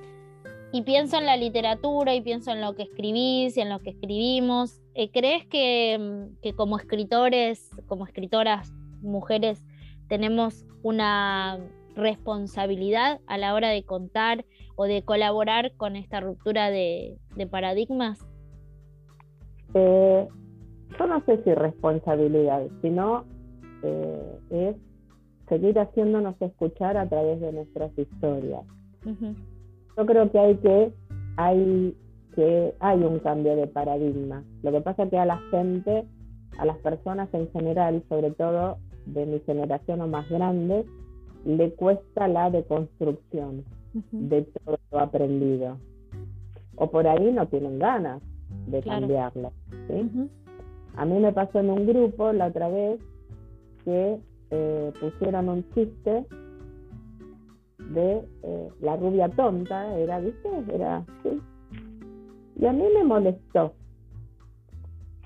y pienso en la literatura y pienso en lo que escribís y en lo que escribimos. Eh, ¿Crees que, que, como escritores, como escritoras, mujeres, tenemos una responsabilidad a la hora de contar o de colaborar con esta ruptura de, de paradigmas? Eh, yo no sé si responsabilidad, sino eh, es seguir haciéndonos escuchar a través de nuestras historias. Yo creo que hay que hay que hay un cambio de paradigma. Lo que pasa es que a la gente, a las personas en general, sobre todo de mi generación o más grande, le cuesta la deconstrucción de todo lo aprendido. O por ahí no tienen ganas de cambiarlo. A mí me pasó en un grupo la otra vez que eh, pusieron un chiste de eh, la rubia tonta, era, ¿viste? Era. Y a mí me molestó,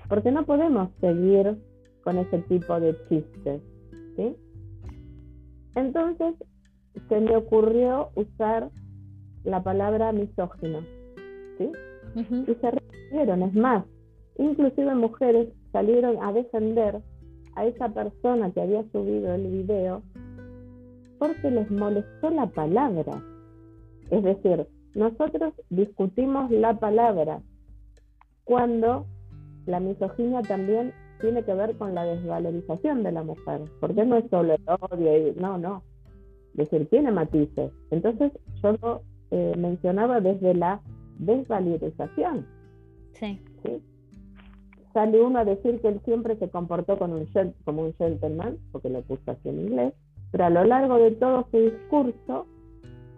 porque no podemos seguir con ese tipo de chistes, ¿sí? Entonces se me ocurrió usar la palabra misógino, ¿sí? Y se recibieron, es más, inclusive mujeres salieron a defender a esa persona que había subido el video porque les molestó la palabra. Es decir, nosotros discutimos la palabra cuando la misoginia también tiene que ver con la desvalorización de la mujer, porque no es solo el odio, no, no. Es decir, tiene matices. Entonces yo lo eh, mencionaba desde la desvalorización. Sí. ¿sí? sale uno a decir que él siempre se comportó con un como un gentleman, porque lo puso así en inglés, pero a lo largo de todo su discurso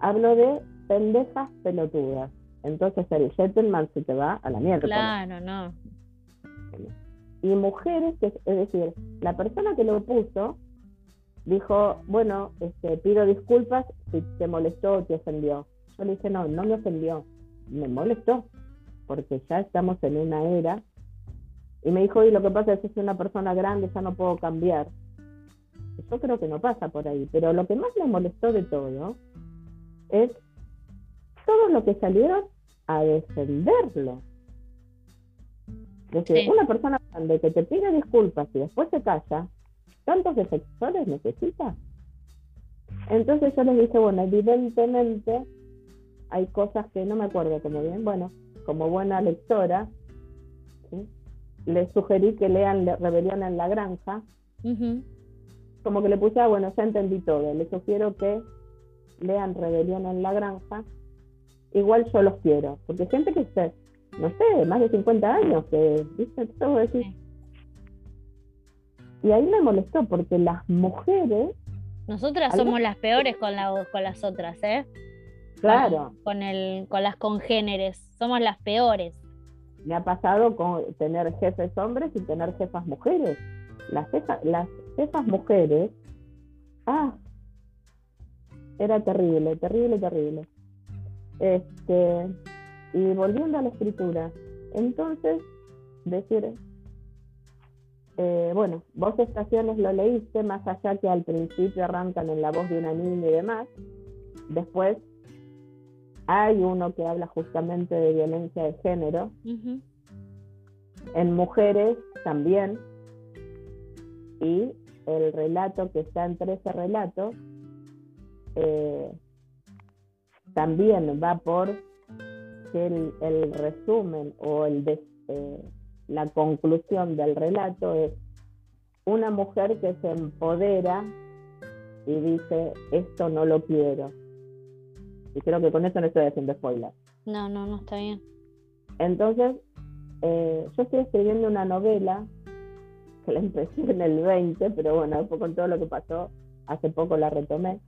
habló de pendejas pelotudas. Entonces el gentleman se te va a la mierda. Claro, no. Y mujeres, que, es decir, la persona que lo puso dijo, bueno, este, pido disculpas si te molestó o te ofendió. Yo le dije, no, no me ofendió, me molestó, porque ya estamos en una era y me dijo, y lo que pasa es que soy una persona grande, ya no puedo cambiar. Yo creo que no pasa por ahí, pero lo que más me molestó de todo es todo lo que salieron a defenderlo. Decir, una persona grande que te pide disculpas y después se calla, ¿tantos defensores necesita? Entonces yo les dije, bueno, evidentemente hay cosas que no me acuerdo como bien, bueno, como buena lectora, les sugerí que lean Rebelión en la Granja. Como que le puse, ah, bueno, ya entendí todo, les sugiero que lean Rebelión en la Granja. Igual yo los quiero, porque gente que esté, no sé, más de 50 años, que, ¿viste? Todo decir. Y ahí me molestó, porque las mujeres nosotras somos las peores con, la, con las otras, ¿eh? Claro. Con, el, con las congéneres, somos las peores. Me ha pasado con tener jefes hombres y tener jefas mujeres. Las, las jefas mujeres, ah, era terrible, terrible, terrible. Este, y volviendo a la escritura, entonces, decir, eh, bueno, vos estaciones lo leíste, más allá que al principio arrancan en la voz de una niña y demás. Después hay uno que habla justamente de violencia de género. En mujeres también. Y el relato que está entre ese relato eh, también va por que el, resumen o el, eh, la conclusión del relato es una mujer que se empodera y dice, esto no lo quiero. Y creo que con eso no estoy haciendo spoiler. No, no, no está bien. Entonces, eh, yo estoy escribiendo una novela que la empecé en el 20, pero bueno, después con todo lo que pasó, hace poco la retomé.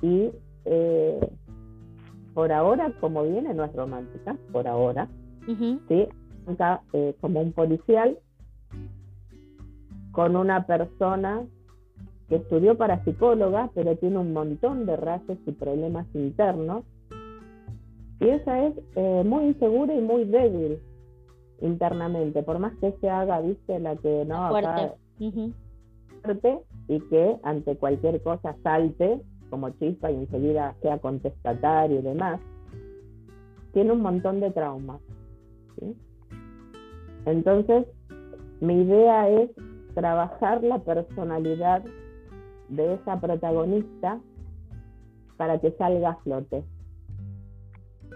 Y eh, por ahora, como viene, no es romántica, por ahora. ¿sí? Eh, como un policial con una persona que estudió para psicóloga, pero tiene un montón de rasgos y problemas internos. Y esa es eh, muy insegura y muy débil internamente, por más que se haga, viste, la que no fuerte. fuerte y que ante cualquier cosa salte como chispa y enseguida sea contestatario y demás, tiene un montón de traumas. ¿sí? Entonces, mi idea es trabajar la personalidad de esa protagonista para que salga a flote,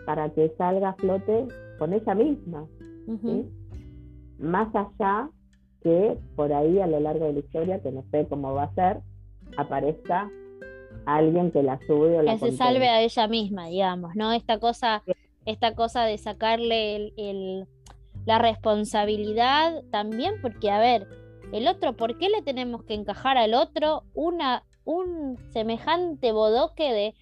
para que salga a flote con ella misma, más allá que por ahí a lo largo de la historia, que no sé cómo va a ser, aparezca alguien que la sube o la que se salve a ella misma, digamos, ¿no? Esta cosa, esta cosa de sacarle el la responsabilidad también, porque a ver, el otro, ¿por qué le tenemos que encajar al otro una, un semejante bodoque de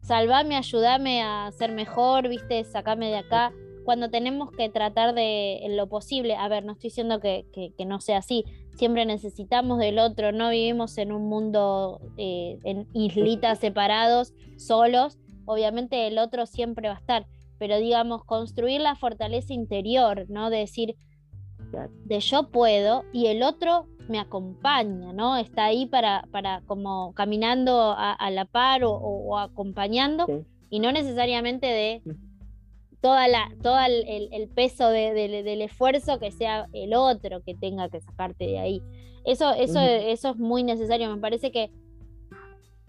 salvame, ayúdame a ser mejor, viste, sacame de acá, cuando tenemos que tratar de en lo posible, a ver, no estoy diciendo que, que, no sea así, siempre necesitamos del otro, no vivimos en un mundo eh, en islitas separados, solos, obviamente el otro siempre va a estar, pero digamos, construir la fortaleza interior, ¿no? De decir, de yo puedo y el otro me acompaña, ¿no? Está ahí para, para como caminando a, la par o, acompañando y no necesariamente de toda la, todo el, peso del esfuerzo que sea el otro que tenga que sacarte de ahí. Eso, eso, eso es muy necesario. Me parece que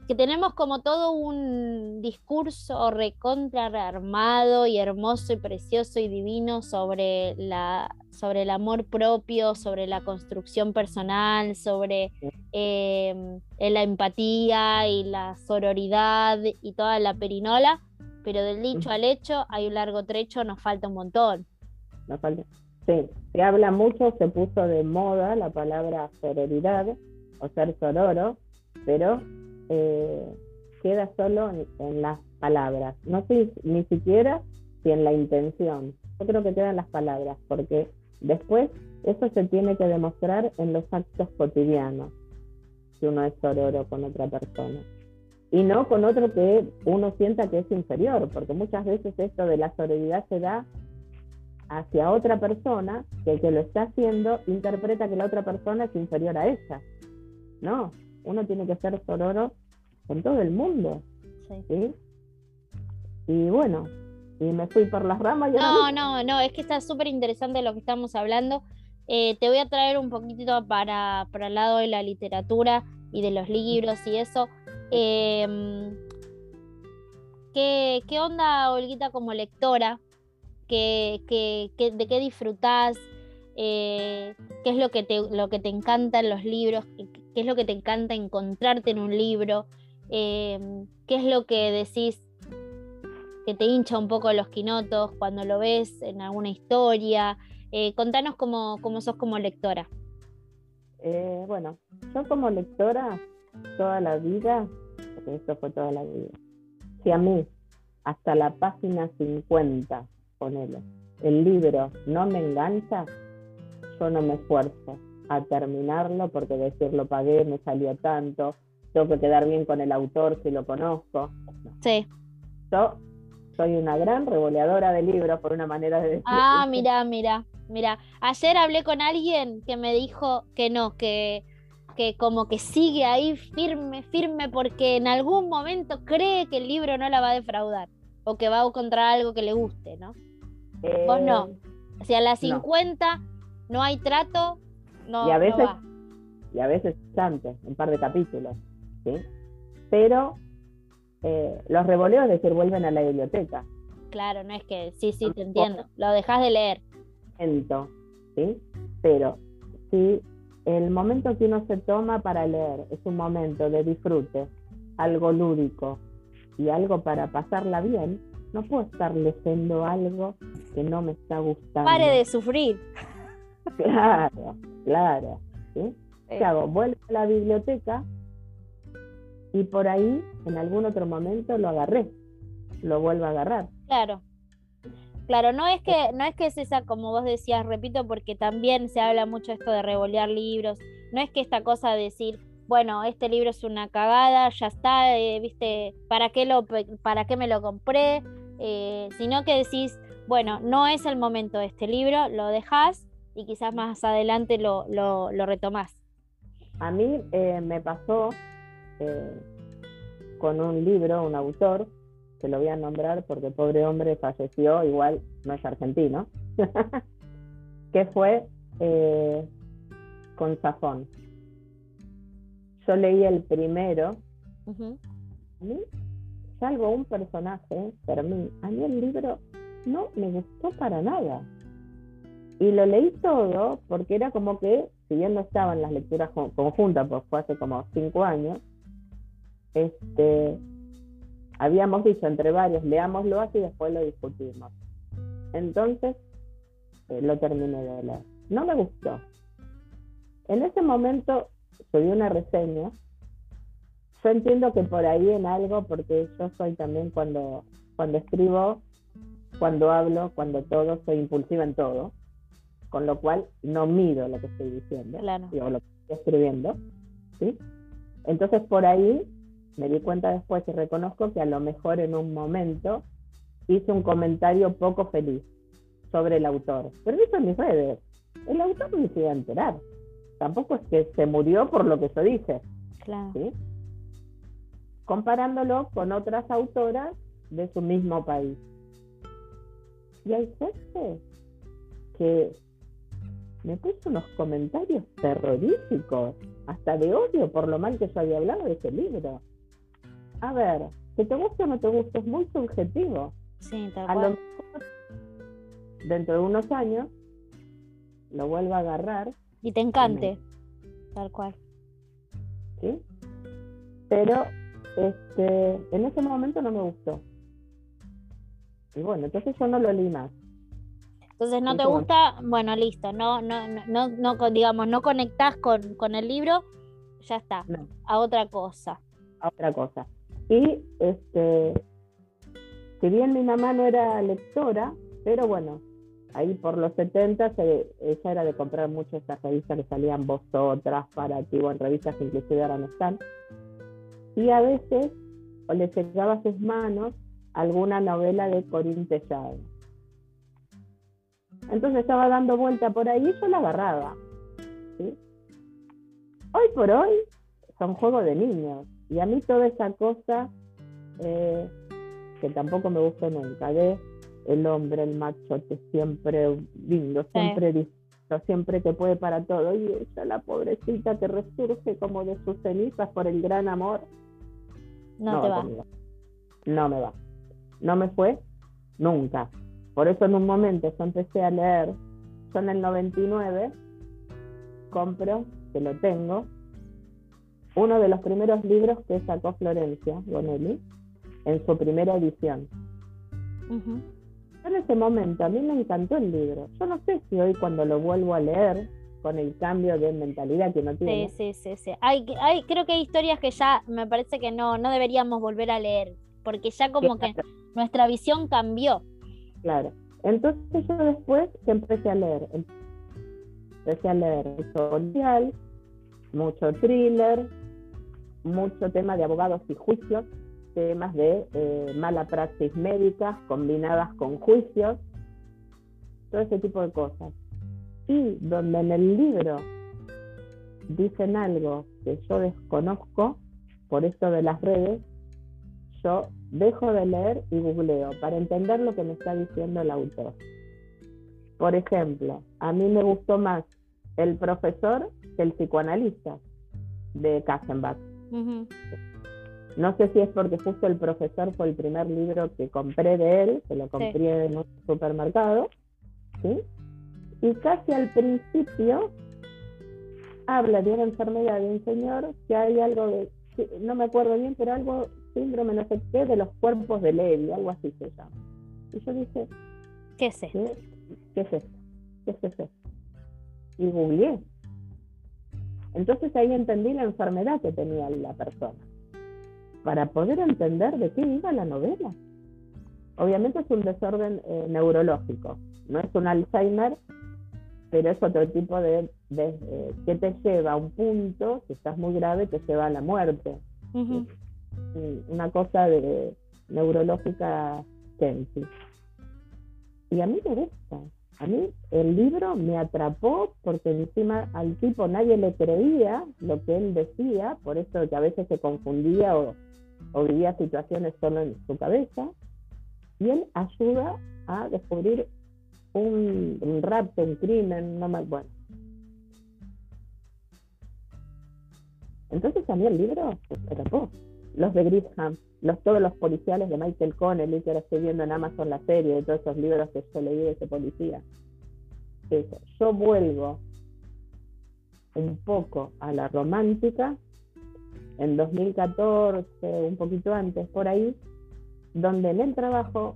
que tenemos como todo un discurso recontra rearmado y hermoso y precioso y divino sobre, la, sobre el amor propio, sobre la construcción personal, sobre em, la empatía y la sororidad y toda la perinola, pero del dicho al hecho hay un largo trecho, nos falta un montón. Nos falta. Sí, se habla mucho, se puso de moda la palabra sororidad o ser sororo, pero eh, queda solo en, las palabras. No sé ni siquiera si en la intención. Yo creo que quedan las palabras, porque después eso se tiene que demostrar en los actos cotidianos, si uno es sororo con otra persona. Y no con otro que uno sienta que es inferior, porque muchas veces esto de la sororidad se da hacia otra persona, que el que lo está haciendo interpreta que la otra persona es inferior a ella. No, uno tiene que ser sororo con todo el mundo. Sí. Y bueno, y me fui por las ramas. Y no, no, no, es que está súper interesante lo que estamos hablando. Eh, te voy a traer un poquitito para, para el lado de la literatura y de los libros y eso. Em, ¿qué, ¿qué, onda, Olguita, como lectora? ¿Qué, qué, de qué disfrutás? Eh, ¿Qué es lo que, te, lo que te encanta en los libros? ¿Qué, es lo que te encanta encontrarte en un libro? Em, ¿Qué es lo que decís que te hincha un poco los quinotos cuando lo ves en alguna historia? Eh, contanos cómo, cómo sos como lectora. Eh, bueno, yo como lectora, toda la vida, porque esto fue toda la vida, si a mí, hasta la página 50, ponele, el libro no me engancha, yo no me esfuerzo a terminarlo porque decir lo pagué, me salió tanto, tengo que quedar bien con el autor si lo conozco. Sí. Yo soy una gran revoleadora de libros, por una manera de decir. Ah, mira, mira. Mira, ayer hablé con alguien que me dijo que no, que, que como que sigue ahí firme, firme, porque en algún momento cree que el libro no la va a defraudar o que va a encontrar algo que le guste, ¿no? Vos no. Eh, o sea, a las 50 no. hay trato, no, y a veces, va. Y a veces antes, un par de capítulos, ¿sí? Pero eh, los revoleos, es decir, vuelven a la biblioteca. Claro, no es que, sí, sí, te entiendo. Lo dejas de leer. ¿sí? Pero si el momento que uno se toma para leer es un momento de disfrute, algo lúdico y algo para pasarla bien, no puedo estar leyendo algo que no me está gustando. Pare de sufrir. Claro, claro. ¿sí? ¿Qué hago? Vuelvo a la biblioteca y por ahí, en algún otro momento, lo agarré. Lo vuelvo a agarrar. Claro. Claro, no es que no es que es esa, como vos decías, repito, porque también se habla mucho esto de revolear libros. No es que esta cosa de decir, bueno, este libro es una cagada, ya está, eh, viste, ¿para qué, lo, para qué me lo compré? Eh, sino que decís, bueno, no es el momento de este libro, lo dejas y quizás más adelante lo, lo, lo retomás. A mí eh, me pasó con un libro, un autor, lo voy a nombrar porque pobre hombre falleció, igual no es argentino, que fue eh, con Safón. Yo leí el primero. A mí, salvo un personaje, pero a mí, a mí el libro no me gustó para nada. Y lo leí todo porque era como que, si bien no estaba en las lecturas conjuntas, pues fue hace como cinco años, este, habíamos dicho entre varios, leámoslo así y después lo discutimos. Entonces, eh, lo terminé de leer. No me gustó. En ese momento subí una reseña. Yo entiendo que por ahí en algo, porque yo soy también cuando, cuando escribo, cuando hablo, cuando todo, soy impulsiva en todo, con lo cual no mido lo que estoy diciendo, claro. o lo que estoy escribiendo. ¿sí? Entonces por ahí me di cuenta después y reconozco que a lo mejor en un momento hice un comentario poco feliz sobre el autor. Pero eso en mis redes. El autor no se iba a enterar. Tampoco es que se murió por lo que yo dije. Claro. Comparándolo con otras autoras de su mismo país. Y hay gente que me puso unos comentarios terroríficos, hasta de odio por lo mal que yo había hablado de ese libro a ver, que te guste o no te guste es muy subjetivo. Sí, tal cual. dentro de unos años lo vuelva a agarrar. Y te encante, tal cual. ¿Sí? Pero este, en ese momento no me gustó. Y bueno, entonces yo no lo leí más. Entonces no te gusta, bueno, listo, no, no, no, no, digamos, no conectás con, con el libro, ya está, a otra cosa. A otra cosa. Y este, si bien mi mamá no era lectora, pero bueno, ahí por los 70 ella era de comprar mucho estas revistas que salían vosotras, para ti, en revistas que inclusive ahora no están. Y a veces le llegaba a sus manos alguna novela de Corín Tellado. Entonces estaba dando vuelta por ahí y yo la agarraba. Hoy por hoy son juegos de niños. Y a mí toda esa cosa, eh, que tampoco me gustó nunca, de el hombre, el machote, siempre lindo, siempre distinto, siempre que puede para todo. Y ella, la pobrecita que resurge como de sus cenizas por el gran amor. No, te va. No me va. No me fue nunca. Por eso en un momento yo empecé a leer, yo en el 99 compro, que lo tengo, uno de los primeros libros que sacó Florencia Bonelli en su primera edición. En ese momento a mí me encantó el libro. Yo no sé si hoy cuando lo vuelvo a leer, con el cambio de mentalidad que no tiene. Sí, sí, sí, sí. Hay, hay, creo que hay historias que ya me parece que no, no deberíamos volver a leer, porque ya como que nuestra visión cambió. Claro. Entonces yo después que empecé a leer, empecé a leer mucho mucho thriller, mucho tema de abogados y juicios, temas de eh, mala praxis médica combinadas con juicios, todo ese tipo de cosas. Y donde en el libro dicen algo que yo desconozco por esto de las redes, yo dejo de leer y googleo para entender lo que me está diciendo el autor. Por ejemplo, a mí me gustó más el profesor que el psicoanalista de Kassenbach. No sé si es porque justo el profesor fue el primer libro que compré de él, que lo compré en un supermercado, ¿sí? Y casi al principio habla de una enfermedad de un señor que hay algo de, no me acuerdo bien, pero algo, síndrome no sé qué, de los cuerpos de Levi, algo así se llama. Y yo dije, ¿qué es esto? ¿Qué, es esto? ¿Qué es esto? Y googleé. Entonces ahí entendí la enfermedad que tenía la persona para poder entender de qué iba la novela. Obviamente es un desorden eh, neurológico, no es un Alzheimer, pero es otro tipo de, eh, que te lleva a un punto, si estás muy grave, te lleva a la muerte. Una cosa de neurológica Y a mí me gusta. A mí el libro me atrapó porque encima al tipo nadie le creía lo que él decía, por eso que a veces se confundía o, vivía situaciones solo en su cabeza, y él ayuda a descubrir un, un rapto, un crimen, no más bueno. Entonces a mí el libro me atrapó. Los de Grisham, los, todos los policiales de Michael Connelly, que ahora estoy viendo en Amazon la serie de todos esos libros que yo leí de ese policía. Eso. Yo vuelvo un poco a la romántica en 2014, un poquito antes, por ahí, donde en el trabajo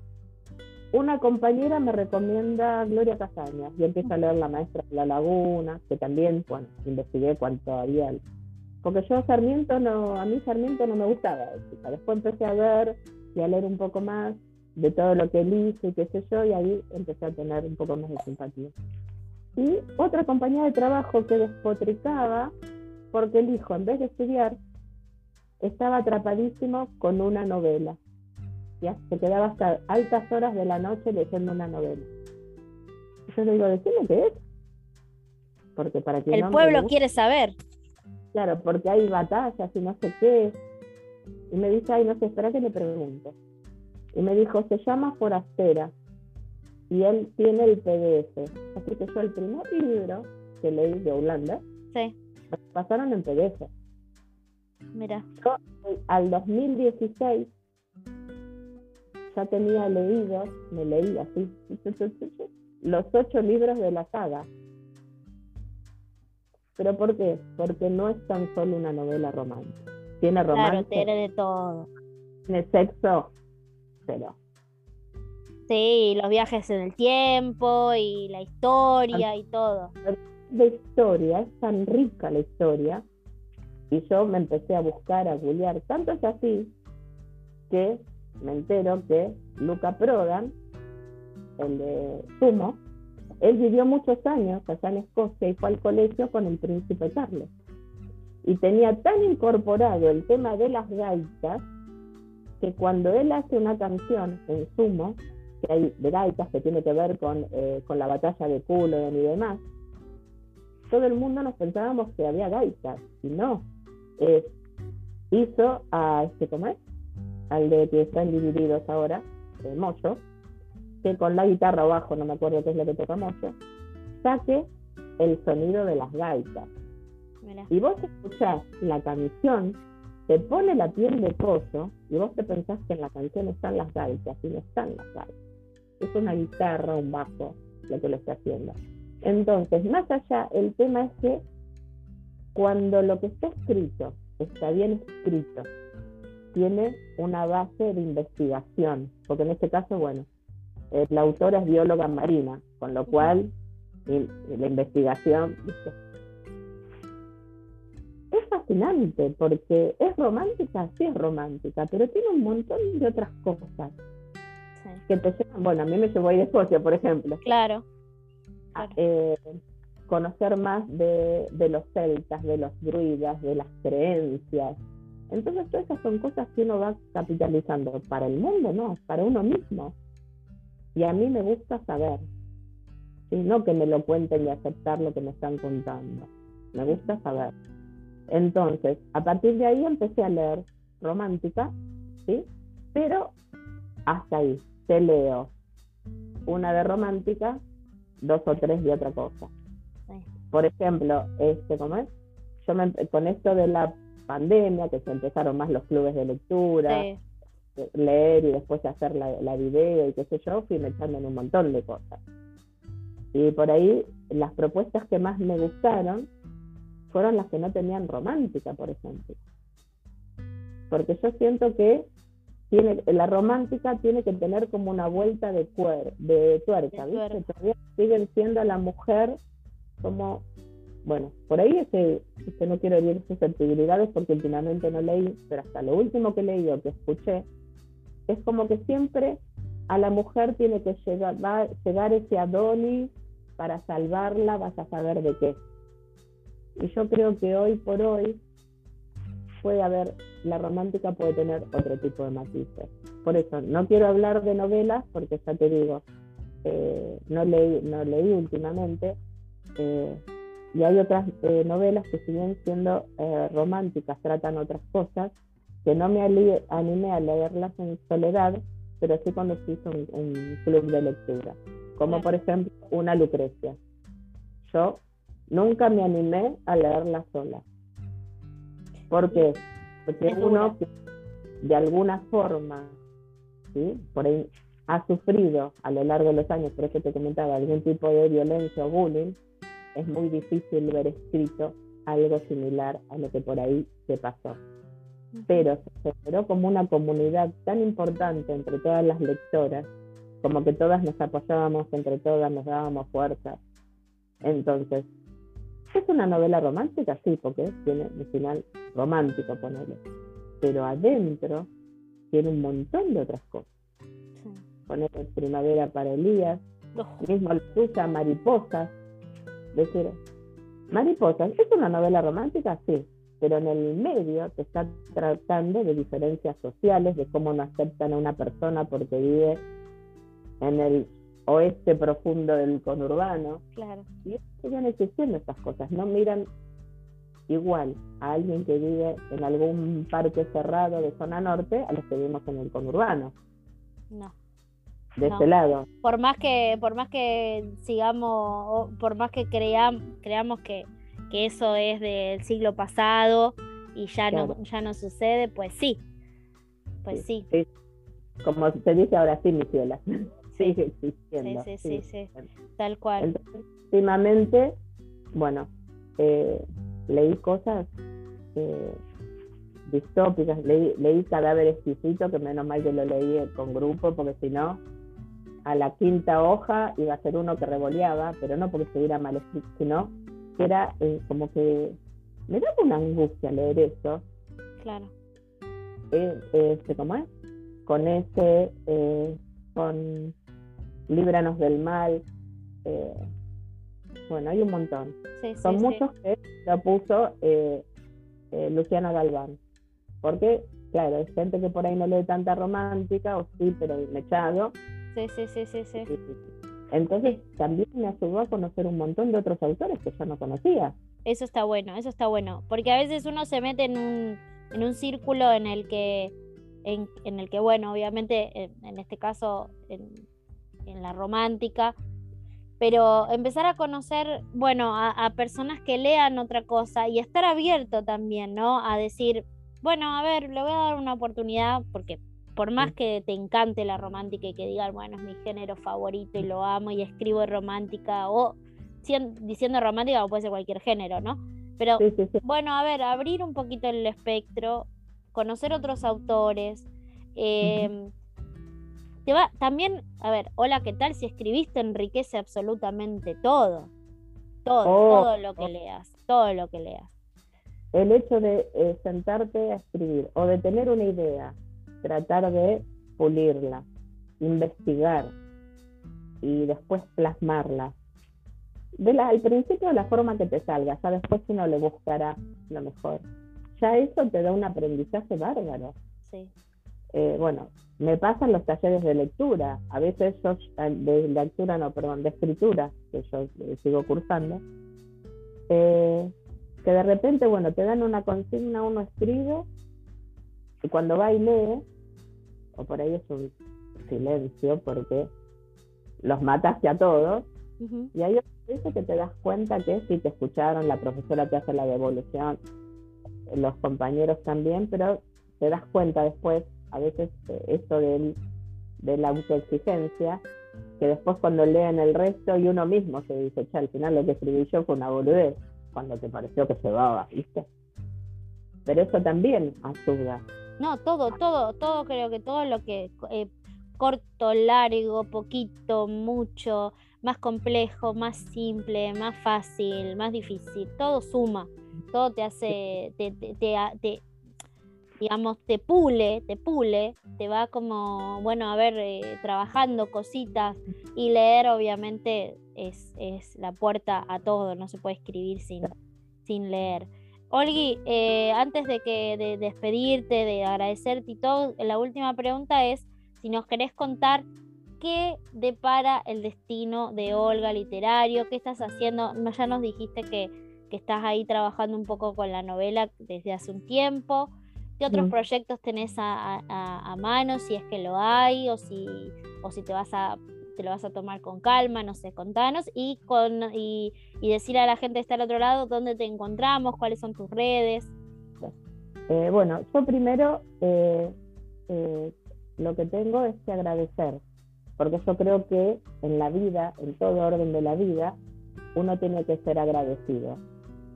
una compañera me recomienda Gloria Casañas y empiezo a leer La Maestra de la Laguna, que también, bueno, investigué cuánto había. Porque yo Sarmiento no, a mí Sarmiento no me gustaba. Después empecé a ver y a leer un poco más de todo lo que él hizo y qué sé yo, y ahí empecé a tener un poco más de simpatía. Y otra compañía de trabajo que despotricaba porque el hijo, en vez de estudiar, estaba atrapadísimo con una novela. Ya se quedaba hasta altas horas de la noche leyendo una novela. Yo le digo, decime qué es. Porque para que el pueblo quiere saber. Claro, porque hay batallas y no sé qué. Y me dice, ay, no sé, espera que le pregunto. Y me dijo, se llama Forastera. Y él tiene el PDF. Así que yo el primer libro que leí de Holanda, sí. pasaron en PDF. Mira. Yo al 2016 ya tenía leído, me leí así, los ocho libros de la saga. ¿Pero por qué? Porque no es tan solo una novela romántica. Tiene romance. Claro, tiene de todo. Tiene sexo, pero. Sí, los viajes en el tiempo y la historia y todo. La historia, es tan rica la historia, y yo me empecé a buscar, a googlear. Tanto es así que me entero que Luca Prodan, el de Sumo, él vivió muchos años allá en Escocia y fue al colegio con el príncipe Carlos. Y tenía tan incorporado el tema de las gaitas que cuando él hace una canción en Sumo, que hay de gaitas que tiene que ver con, eh, con la batalla de Culloden y demás, todo el mundo nos pensábamos que había gaitas, y no, hizo a este, ¿cómo es? Al de que están divididos ahora, el Mocho, que con la guitarra o bajo, no me acuerdo qué es lo que tocamos, saque el sonido de las gaitas. Y vos escuchás la canción, te pone la piel de pollo y vos te pensás que en la canción están las gaitas y no están las gaitas. Es una guitarra, un bajo, lo que lo está haciendo. Entonces, más allá, el tema es que cuando lo que está escrito está bien escrito, tiene una base de investigación, porque en este caso, bueno, la autora es bióloga marina, con lo cual la investigación es fascinante porque es romántica, sí es romántica, pero tiene un montón de otras cosas que te llevan, bueno, a mí me llevó a ir a Escocia, por ejemplo. Claro. Eh, conocer más de, de, los celtas, de los druidas, de las creencias. Entonces todas esas son cosas que uno va capitalizando para el mundo, no, para uno mismo. Y a mí me gusta saber, y no que me lo cuenten y aceptar lo que me están contando. Me gusta saber. Entonces, a partir de ahí empecé a leer romántica, ¿sí? Pero hasta ahí, te leo una de romántica, dos o tres de otra cosa. Por ejemplo, este, ¿cómo es? Yo con esto de la pandemia, que se empezaron más los clubes de lectura, leer y después hacer la, la, video y qué sé yo, fui echando en un montón de cosas. Y por ahí las propuestas que más me gustaron fueron las que no tenían romántica, por ejemplo. Porque yo siento que tiene, la romántica tiene que tener como una vuelta de, cuer, de tuerca, ¿viste? Todavía siguen siendo la mujer como, bueno, por ahí es que, no quiero herir susceptibilidades porque últimamente no leí, pero hasta lo último que leí o que escuché, es como que siempre a la mujer tiene que llegar, llegar ese Adonis para salvarla, vas a saber de qué. Y yo creo que hoy por hoy puede haber, la romántica puede tener otro tipo de matices. Por eso, no quiero hablar de novelas, porque ya te digo, eh, no, leí, no leí últimamente, eh, y hay otras eh, novelas que siguen siendo románticas, tratan otras cosas, que no me animé a leerlas en soledad, pero sí cuando se hizo un, club de lectura, como por ejemplo una Lucrecia. Yo nunca me animé a leerla sola. ¿Por qué? Porque uno que de alguna forma, ¿sí? por ahí ha sufrido a lo largo de los años, por eso te comentaba, algún tipo de violencia o bullying, es muy difícil ver escrito algo similar a lo que por ahí se pasó. Pero se generó como una comunidad tan importante entre todas las lectoras, como que todas nos apoyábamos entre todas, nos dábamos fuerza. Entonces, ¿Es una novela romántica? Sí, porque tiene un final romántico, ponerle. Pero adentro tiene un montón de otras cosas. Poner Primavera para Elías, mismo la tuya, Mariposas. Decir, Mariposas, ¿es una novela romántica? Sí, pero en el medio te está tratando de diferencias sociales, de cómo no aceptan a una persona porque vive en el oeste profundo del conurbano. Claro. Y siguen existiendo estas cosas, no miran igual a alguien que vive en algún parque cerrado de zona norte a los que vivimos en el conurbano. No. De ese lado. Por más que, por más que sigamos, por más que creamos que, que eso es del siglo pasado y ya no, ya no sucede, pues sí. Pues sí. Como se dice ahora sí, mi ciela sigue existiendo. Sí, sí, sí, tal cual. últimamente, bueno, eh, leí cosas eh, distópicas, leí, leí Cadáver Exquisito, que menos mal que lo leí con grupo, porque si no, a la quinta hoja iba a ser uno que revoleaba, pero no porque estuviera mal escrito, sino que era eh, como que me daba una angustia leer eso. Claro. este, ¿Cómo es? Con ese, con líbranos del mal. Eh, bueno, hay un montón. Son muchos que lo puso eh, eh, Luciana Galván. Porque, claro, hay gente que por ahí no lee tanta romántica, o sí, pero mechado. Sí, sí, sí, sí, sí. Entonces también me ayudó a conocer un montón de otros autores que yo no conocía. Eso está bueno, eso está bueno. Porque a veces uno se mete en un, en un círculo en el que, en, el que, bueno, obviamente, en, en este caso, en, en la romántica, pero empezar a conocer, bueno, a, personas que lean otra cosa y estar abierto también, ¿no? A decir, bueno, a ver, le voy a dar una oportunidad porque por más que te encante la romántica y que digas, bueno, es mi género favorito y lo amo y escribo romántica o diciendo romántica o puede ser cualquier género, ¿no? Pero bueno, a ver, abrir un poquito el espectro, conocer otros autores. Em, te va, también, a ver, hola, ¿qué tal? Si escribiste enriquece absolutamente todo. Todo, oh, todo lo que oh. leas, todo lo que leas. El hecho de eh, sentarte a escribir o de tener una idea, tratar de pulirla, investigar y después plasmarla. De la, al principio la forma que te salga, ya después uno le buscará lo mejor. Ya eso te da un aprendizaje bárbaro. Sí. Eh, bueno, me pasan los talleres de lectura, a veces yo, eh, de lectura, no, perdón, de escritura, que yo eh, sigo cursando, que de repente, bueno, te dan una consigna, uno escribe, y cuando va y lee, o por ahí es un silencio porque los mataste a todos, y hay veces que te das cuenta que si te escucharon, la profesora te hace la devolución, los compañeros también, pero te das cuenta después a veces eh, esto de, de la autoexigencia, que después cuando leen el resto y uno mismo se dice, che, al final lo que escribí yo fue una boludez, cuando te pareció que se va, ¿viste? Pero eso también ayuda. No, todo, todo, todo creo que todo lo que eh, corto, largo, poquito, mucho, más complejo, más simple, más fácil, más difícil, todo suma, todo te hace, te, te, te, digamos, te pule, te pule, te va como, bueno, a ver, eh, trabajando cositas y leer obviamente es, la puerta a todo, no se puede escribir sin, sin leer. Olgi, eh, antes de que de despedirte, de agradecerte y todo, la última pregunta es si nos querés contar qué depara el destino de Olga literario, qué estás haciendo, ya nos dijiste que, que estás ahí trabajando un poco con la novela desde hace un tiempo, ¿Qué otros mm. proyectos tenés a, mano, si es que lo hay, o si, o si te vas a te lo vas a tomar con calma, no sé, contanos y, con, y, y decirle a la gente que está al otro lado dónde te encontramos, cuáles son tus redes. Eh, bueno, yo primero eh, eh, lo que tengo es que agradecer, porque yo creo que en la vida, en todo orden de la vida, uno tiene que ser agradecido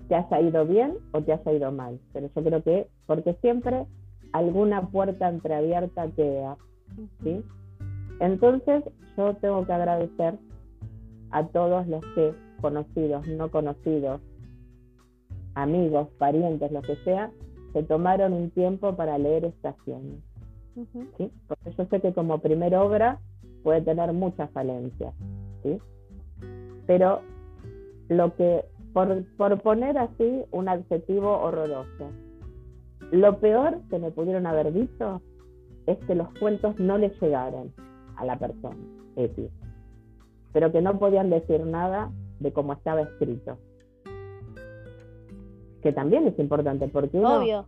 te haya ido bien o te haya ido mal. Pero yo creo que, porque siempre alguna puerta entreabierta queda. ¿sí? Entonces yo tengo que agradecer a todos los que, conocidos, no conocidos, amigos, parientes, lo que sea, se tomaron un tiempo para leer Estaciones. ¿sí? Porque yo sé que como primera obra puede tener muchas falencias. ¿sí? Pero lo que por, poner así un adjetivo horroroso. Lo peor que me pudieron haber dicho es que los cuentos no le llegaron a la persona, pero que no podían decir nada de cómo estaba escrito. Que también es importante, porque Obvio.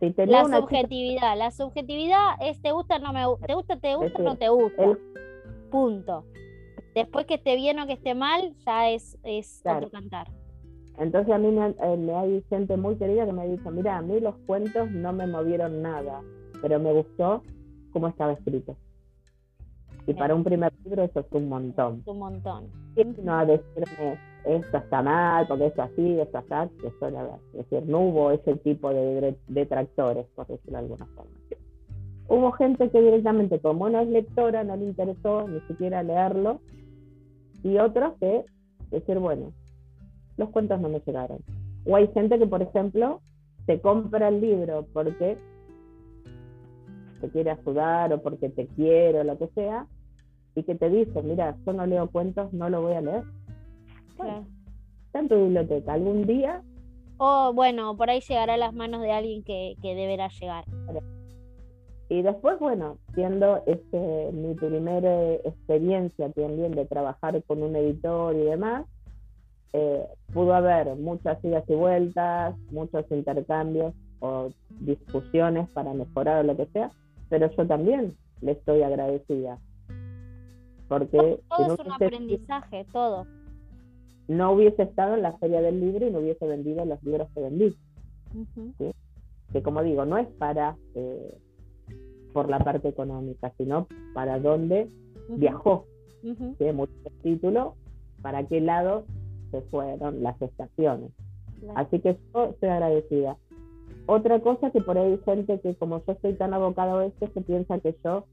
la subjetividad, la subjetividad es te gusta, no me te gusta, te gusta, no te gusta. Punto. Después que esté bien o que esté mal, ya es, es otro cantar. Entonces a mí eh, me, hay gente muy querida que me ha dicho, mira, a mí los cuentos no me movieron nada, pero me gustó cómo estaba escrito. Y para un primer libro eso es un montón. Un montón. Y no a decirme, esto está mal, porque esto así, esto así, eso es decir, no hubo ese tipo de detractores, por decirlo de alguna forma. Hubo gente que directamente, como no es lectora, no le interesó ni siquiera leerlo, y otros que decir, bueno, los cuentos no me llegaron. O hay gente que, por ejemplo, te compra el libro porque te quiere ayudar o porque te quiere o lo que sea, y que te dice, mira, yo no leo cuentos, no lo voy a leer. está en tu biblioteca. Algún día... O bueno, por ahí llegará a las manos de alguien que, que deberá llegar. Y después, bueno, siendo este, mi primera experiencia también de trabajar con un editor y demás, eh, pudo haber muchas idas y vueltas, muchos intercambios o discusiones para mejorar o lo que sea, pero yo también le estoy agradecida. Porque todo es un aprendizaje, todo. No hubiese estado en la feria del libro y no hubiese vendido los libros que vendí. Que como digo, no es para eh, por la parte económica, sino para dónde viajó. Tiene mucho título, para qué lado se fueron las estaciones. Así que yo estoy agradecida. Otra cosa que por ahí hay gente que como yo estoy tan abocado a esto, se piensa que yo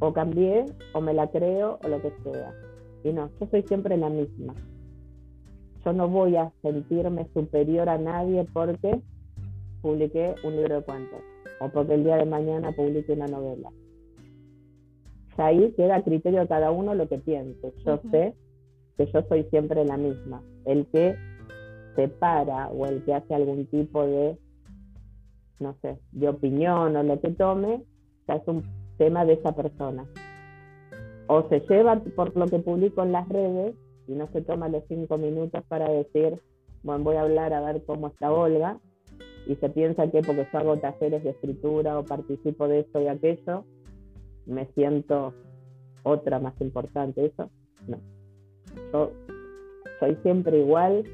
o cambié o me la creo o lo que sea. Y no, yo soy siempre la misma. Yo no voy a sentirme superior a nadie porque publiqué un libro de cuentos o porque el día de mañana publique una novela. ahí queda a criterio de cada uno lo que piense. Yo sé que yo soy siempre la misma. El que se para o el que hace algún tipo de, no sé, de opinión o lo que tome, ya es un tema de esa persona. O se lleva por lo que publico en las redes y no se toma los cinco minutos para decir, bueno, voy a hablar a ver cómo está Olga, y se piensa que porque yo hago talleres de escritura o participo de esto y aquello, me siento otra más importante. Eso, no. Yo soy siempre igual,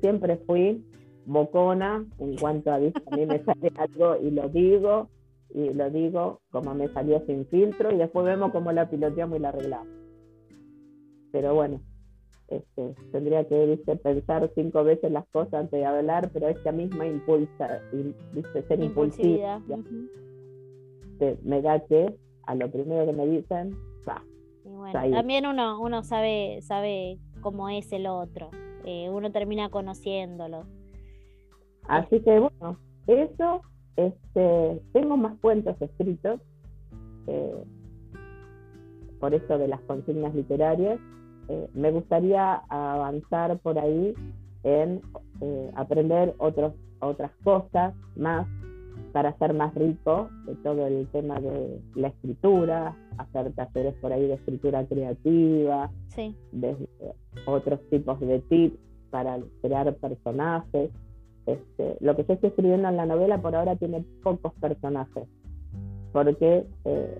siempre fui bocona en cuanto a, a mí me sale algo y lo digo, y lo digo como me salió sin filtro, y después vemos cómo la piloteamos y la arreglamos. Pero bueno, este, tendría que pensar cinco veces las cosas antes de hablar, pero esta misma impulsa, ser impulsiva, me da que a lo primero que me dicen, va. también uno, uno sabe, sabe cómo es el otro, eh, uno termina conociéndolo. Así que bueno, eso, este, tengo más cuentos escritos, eh, por eso de las consignas literarias, eh, me gustaría avanzar por ahí en eh, aprender otros, otras cosas más para ser más rico de todo el tema de la escritura, hacer talleres por ahí de escritura creativa, de, otros tipos de tips para crear personajes. Este, lo que yo estoy escribiendo en la novela por ahora tiene pocos personajes, porque eh,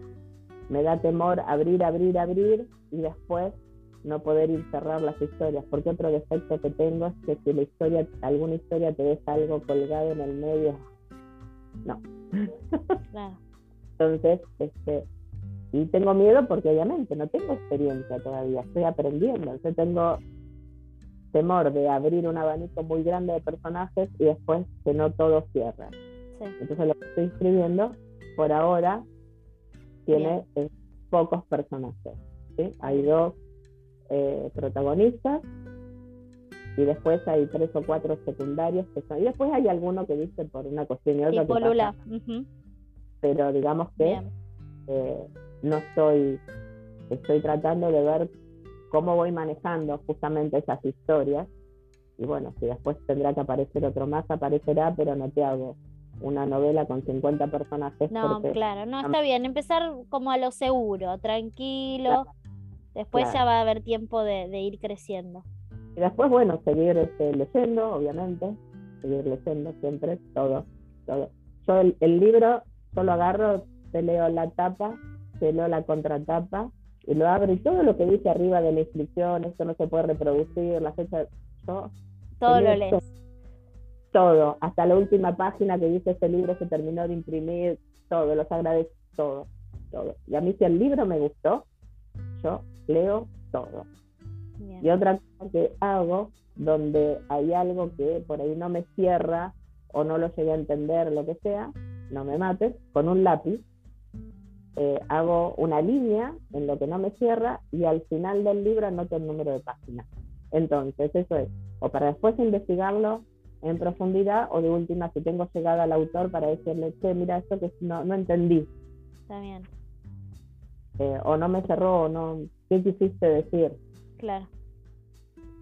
me da temor abrir, abrir, abrir y después no poder ir cerrar las historias, porque otro defecto que tengo es que si la historia, alguna historia te deja algo colgado en el medio, no. Entonces, este, y tengo miedo porque obviamente no tengo experiencia todavía, estoy aprendiendo, entonces tengo temor de abrir un abanico muy grande de personajes y después que no todo cierra. Entonces lo que estoy escribiendo por ahora tiene eh, pocos personajes. ¿sí? Hay dos eh, protagonistas y después hay tres o cuatro secundarios que son, y después hay alguno que dice por una cuestión y otra pero digamos que eh, no estoy estoy tratando de ver cómo voy manejando justamente esas historias y bueno si después tendrá que aparecer otro más aparecerá pero no te hago una novela con 50 personajes no claro no está bien empezar como a lo seguro tranquilo Después ya va a haber tiempo de, ir creciendo. Y después, bueno, seguir este, leyendo, obviamente, seguir leyendo siempre, todo, todo. Yo el, libro solo agarro, te leo la tapa, te leo la contratapa lo abro y todo lo que dice arriba de la inscripción, esto no se puede reproducir, la fecha, yo... Todo lo lees. Todo, hasta la última página que dice este libro se terminó de imprimir, todo, los agradezco, todo, todo. Y a mí si el libro me gustó, yo leo todo. Y otra cosa que hago, donde hay algo que por ahí no me cierra o no lo llegué a entender, lo que sea, no me mates, con un lápiz eh, hago una línea en lo que no me cierra y al final del libro anoto el número de página. Entonces, eso es, o para después investigarlo en profundidad o de última si tengo llegada al autor para decirle, che, mira, esto que no, no entendí. Está bien. Eh, o no me cerró, o no, ¿qué quisiste decir? Claro.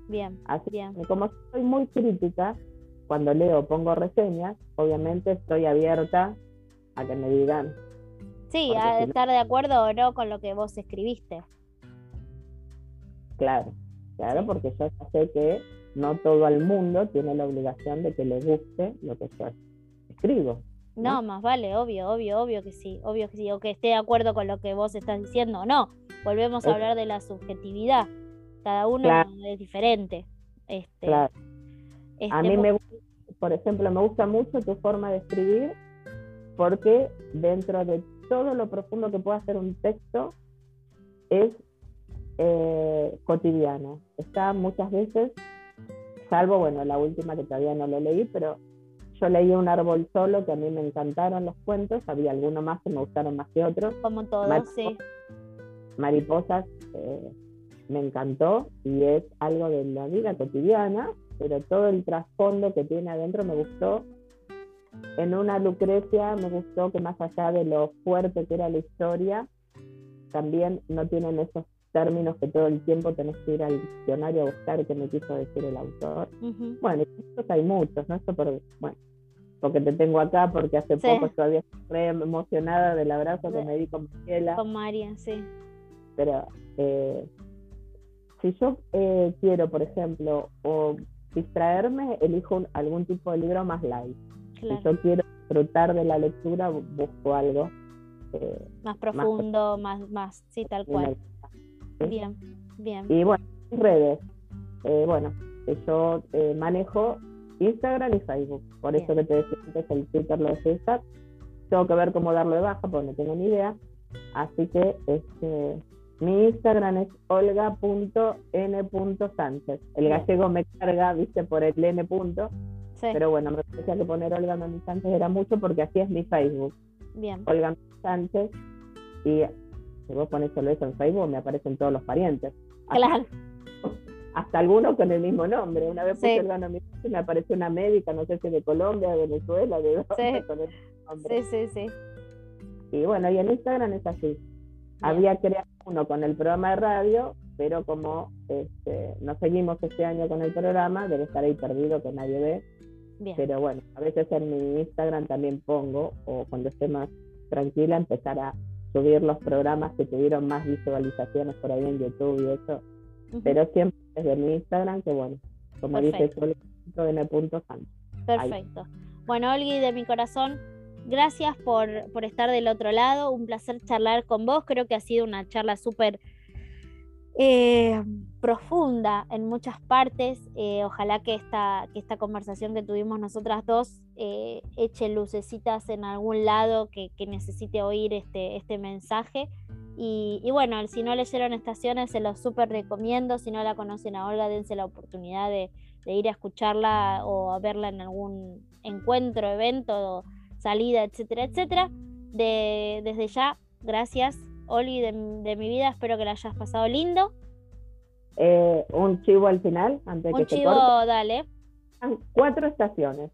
Bien. Así bien. como soy muy crítica, cuando leo pongo reseñas, obviamente estoy abierta a que me digan. Sí, a estar de acuerdo o no con lo que vos escribiste. Claro, claro, porque yo sé que no todo el mundo tiene la obligación de que le guste lo que yo escribo. No, más vale, obvio, obvio, obvio que sí, obvio que sí, o que esté de acuerdo con lo que vos estás diciendo o no. Volvemos a hablar de la subjetividad. Cada uno es diferente. Este, claro. a este, mí vos- me gusta, por ejemplo, me gusta mucho tu forma de escribir porque dentro de todo lo profundo que puede hacer un texto es eh, cotidiano. Está muchas veces, salvo, bueno, la última que todavía no lo leí, pero yo leí Un árbol solo que a mí me encantaron los cuentos, había algunos más que me gustaron más que otros. como todo, Mariposa. sí. Mariposas eh, me encantó y es algo de la vida cotidiana, pero todo el trasfondo que tiene adentro me gustó. En una Lucrecia me gustó que más allá de lo fuerte que era la historia, también no tienen esos términos que todo el tiempo tenés que ir al diccionario a buscar qué me quiso decir el autor. Ujú. Bueno, y estos hay muchos, ¿no? Esto por, bueno, porque te tengo acá, porque hace Sí. poco todavía estoy re emocionada del abrazo que me di con Mariela Con María, sí. pero eh, si yo eh, quiero, por ejemplo, o distraerme, elijo un- algún tipo de libro más light. Claro. Si yo quiero disfrutar de la lectura, bu- busco algo. eh, Más profundo, más, más, sí, tal cual. Bien, bien. Y bueno, redes. Eh, bueno, eh, yo eh, manejo Instagram y Facebook. Por Bien. eso que te decía antes, el Twitter lo dejé estar. Tengo que ver cómo darlo de baja, porque no tengo ni idea. Así que este, mi Instagram es olga.n.sánchez. El gallego me carga, viste, por el n punto. Sí, Pero bueno, me parecía que poner Olga Mami Sánchez era mucho porque así es mi Facebook. bien. Olga Mami Sánchez. Y si vos pones solo eso en Facebook, me aparecen todos los parientes. Hasta- Claro, hasta algunos con el mismo nombre. Una vez puse Sí. Olga Mami Sánchez me apareció una médica, no sé si de Colombia, de Venezuela, de dónde, Sí. con el nombre. sí, sí, sí. Y bueno, y en Instagram es así. Había creado uno con el programa de radio, pero como este, no seguimos este año con el programa, debe estar ahí perdido que nadie ve. Bien, Pero bueno, a veces en mi Instagram también pongo, o cuando esté más tranquila, empezar a subir los programas que tuvieron más visualizaciones por ahí en YouTube y eso. Pero siempre desde mi Instagram, que bueno, como dice Perfecto. solo en el punto santo. Perfecto. Bueno, Olgui, de mi corazón, gracias por, por estar del otro lado. Un placer charlar con vos. Creo que ha sido una charla súper eh, profunda en muchas partes. Eh, ojalá que esta, que esta conversación que tuvimos nosotras dos eh, eche lucecitas en algún lado que, necesite oír este, este mensaje. Y, bueno, si no leyeron Estaciones, se los súper recomiendo. Si no la conocen a Olga, dense la oportunidad de, de ir a escucharla o a verla en algún encuentro, evento, salida, etcétera, etcétera. De, desde ya, gracias, Oli, de, de mi vida. Espero que la hayas pasado lindo. Eh, un chivo al final, antes Un que se chivo, corte. dale. Quedan Cuatro estaciones.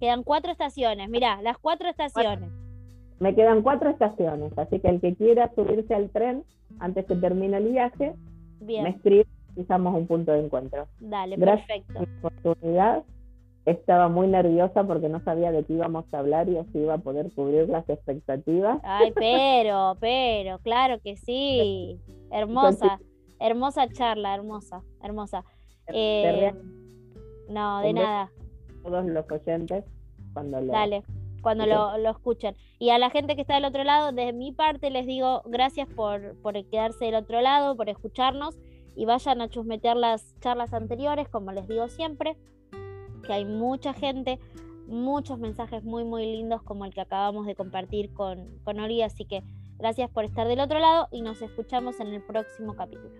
Quedan cuatro estaciones. Mirá, las cuatro estaciones. Me quedan cuatro estaciones, así que el que quiera subirse al tren antes que termine el viaje, me Bien, escribe y un punto de encuentro. dale, Gracias perfecto. por la oportunidad. Estaba muy nerviosa porque no sabía de qué íbamos a hablar y así iba a poder cubrir las expectativas. Ay, pero, pero, claro que sí. Hermosa, hermosa charla, hermosa, hermosa. Eh, no, de nada. todos los oyentes cuando lo Dale, cuando lo, lo escuchen. Y a la gente que está del otro lado, de mi parte les digo gracias por, por quedarse del otro lado, por escucharnos y vayan a chusmetear las charlas anteriores, como les digo siempre, que hay mucha gente, muchos mensajes muy, muy lindos como el que acabamos de compartir con, con Ori. Así que gracias por estar del otro lado y nos escuchamos en el próximo capítulo.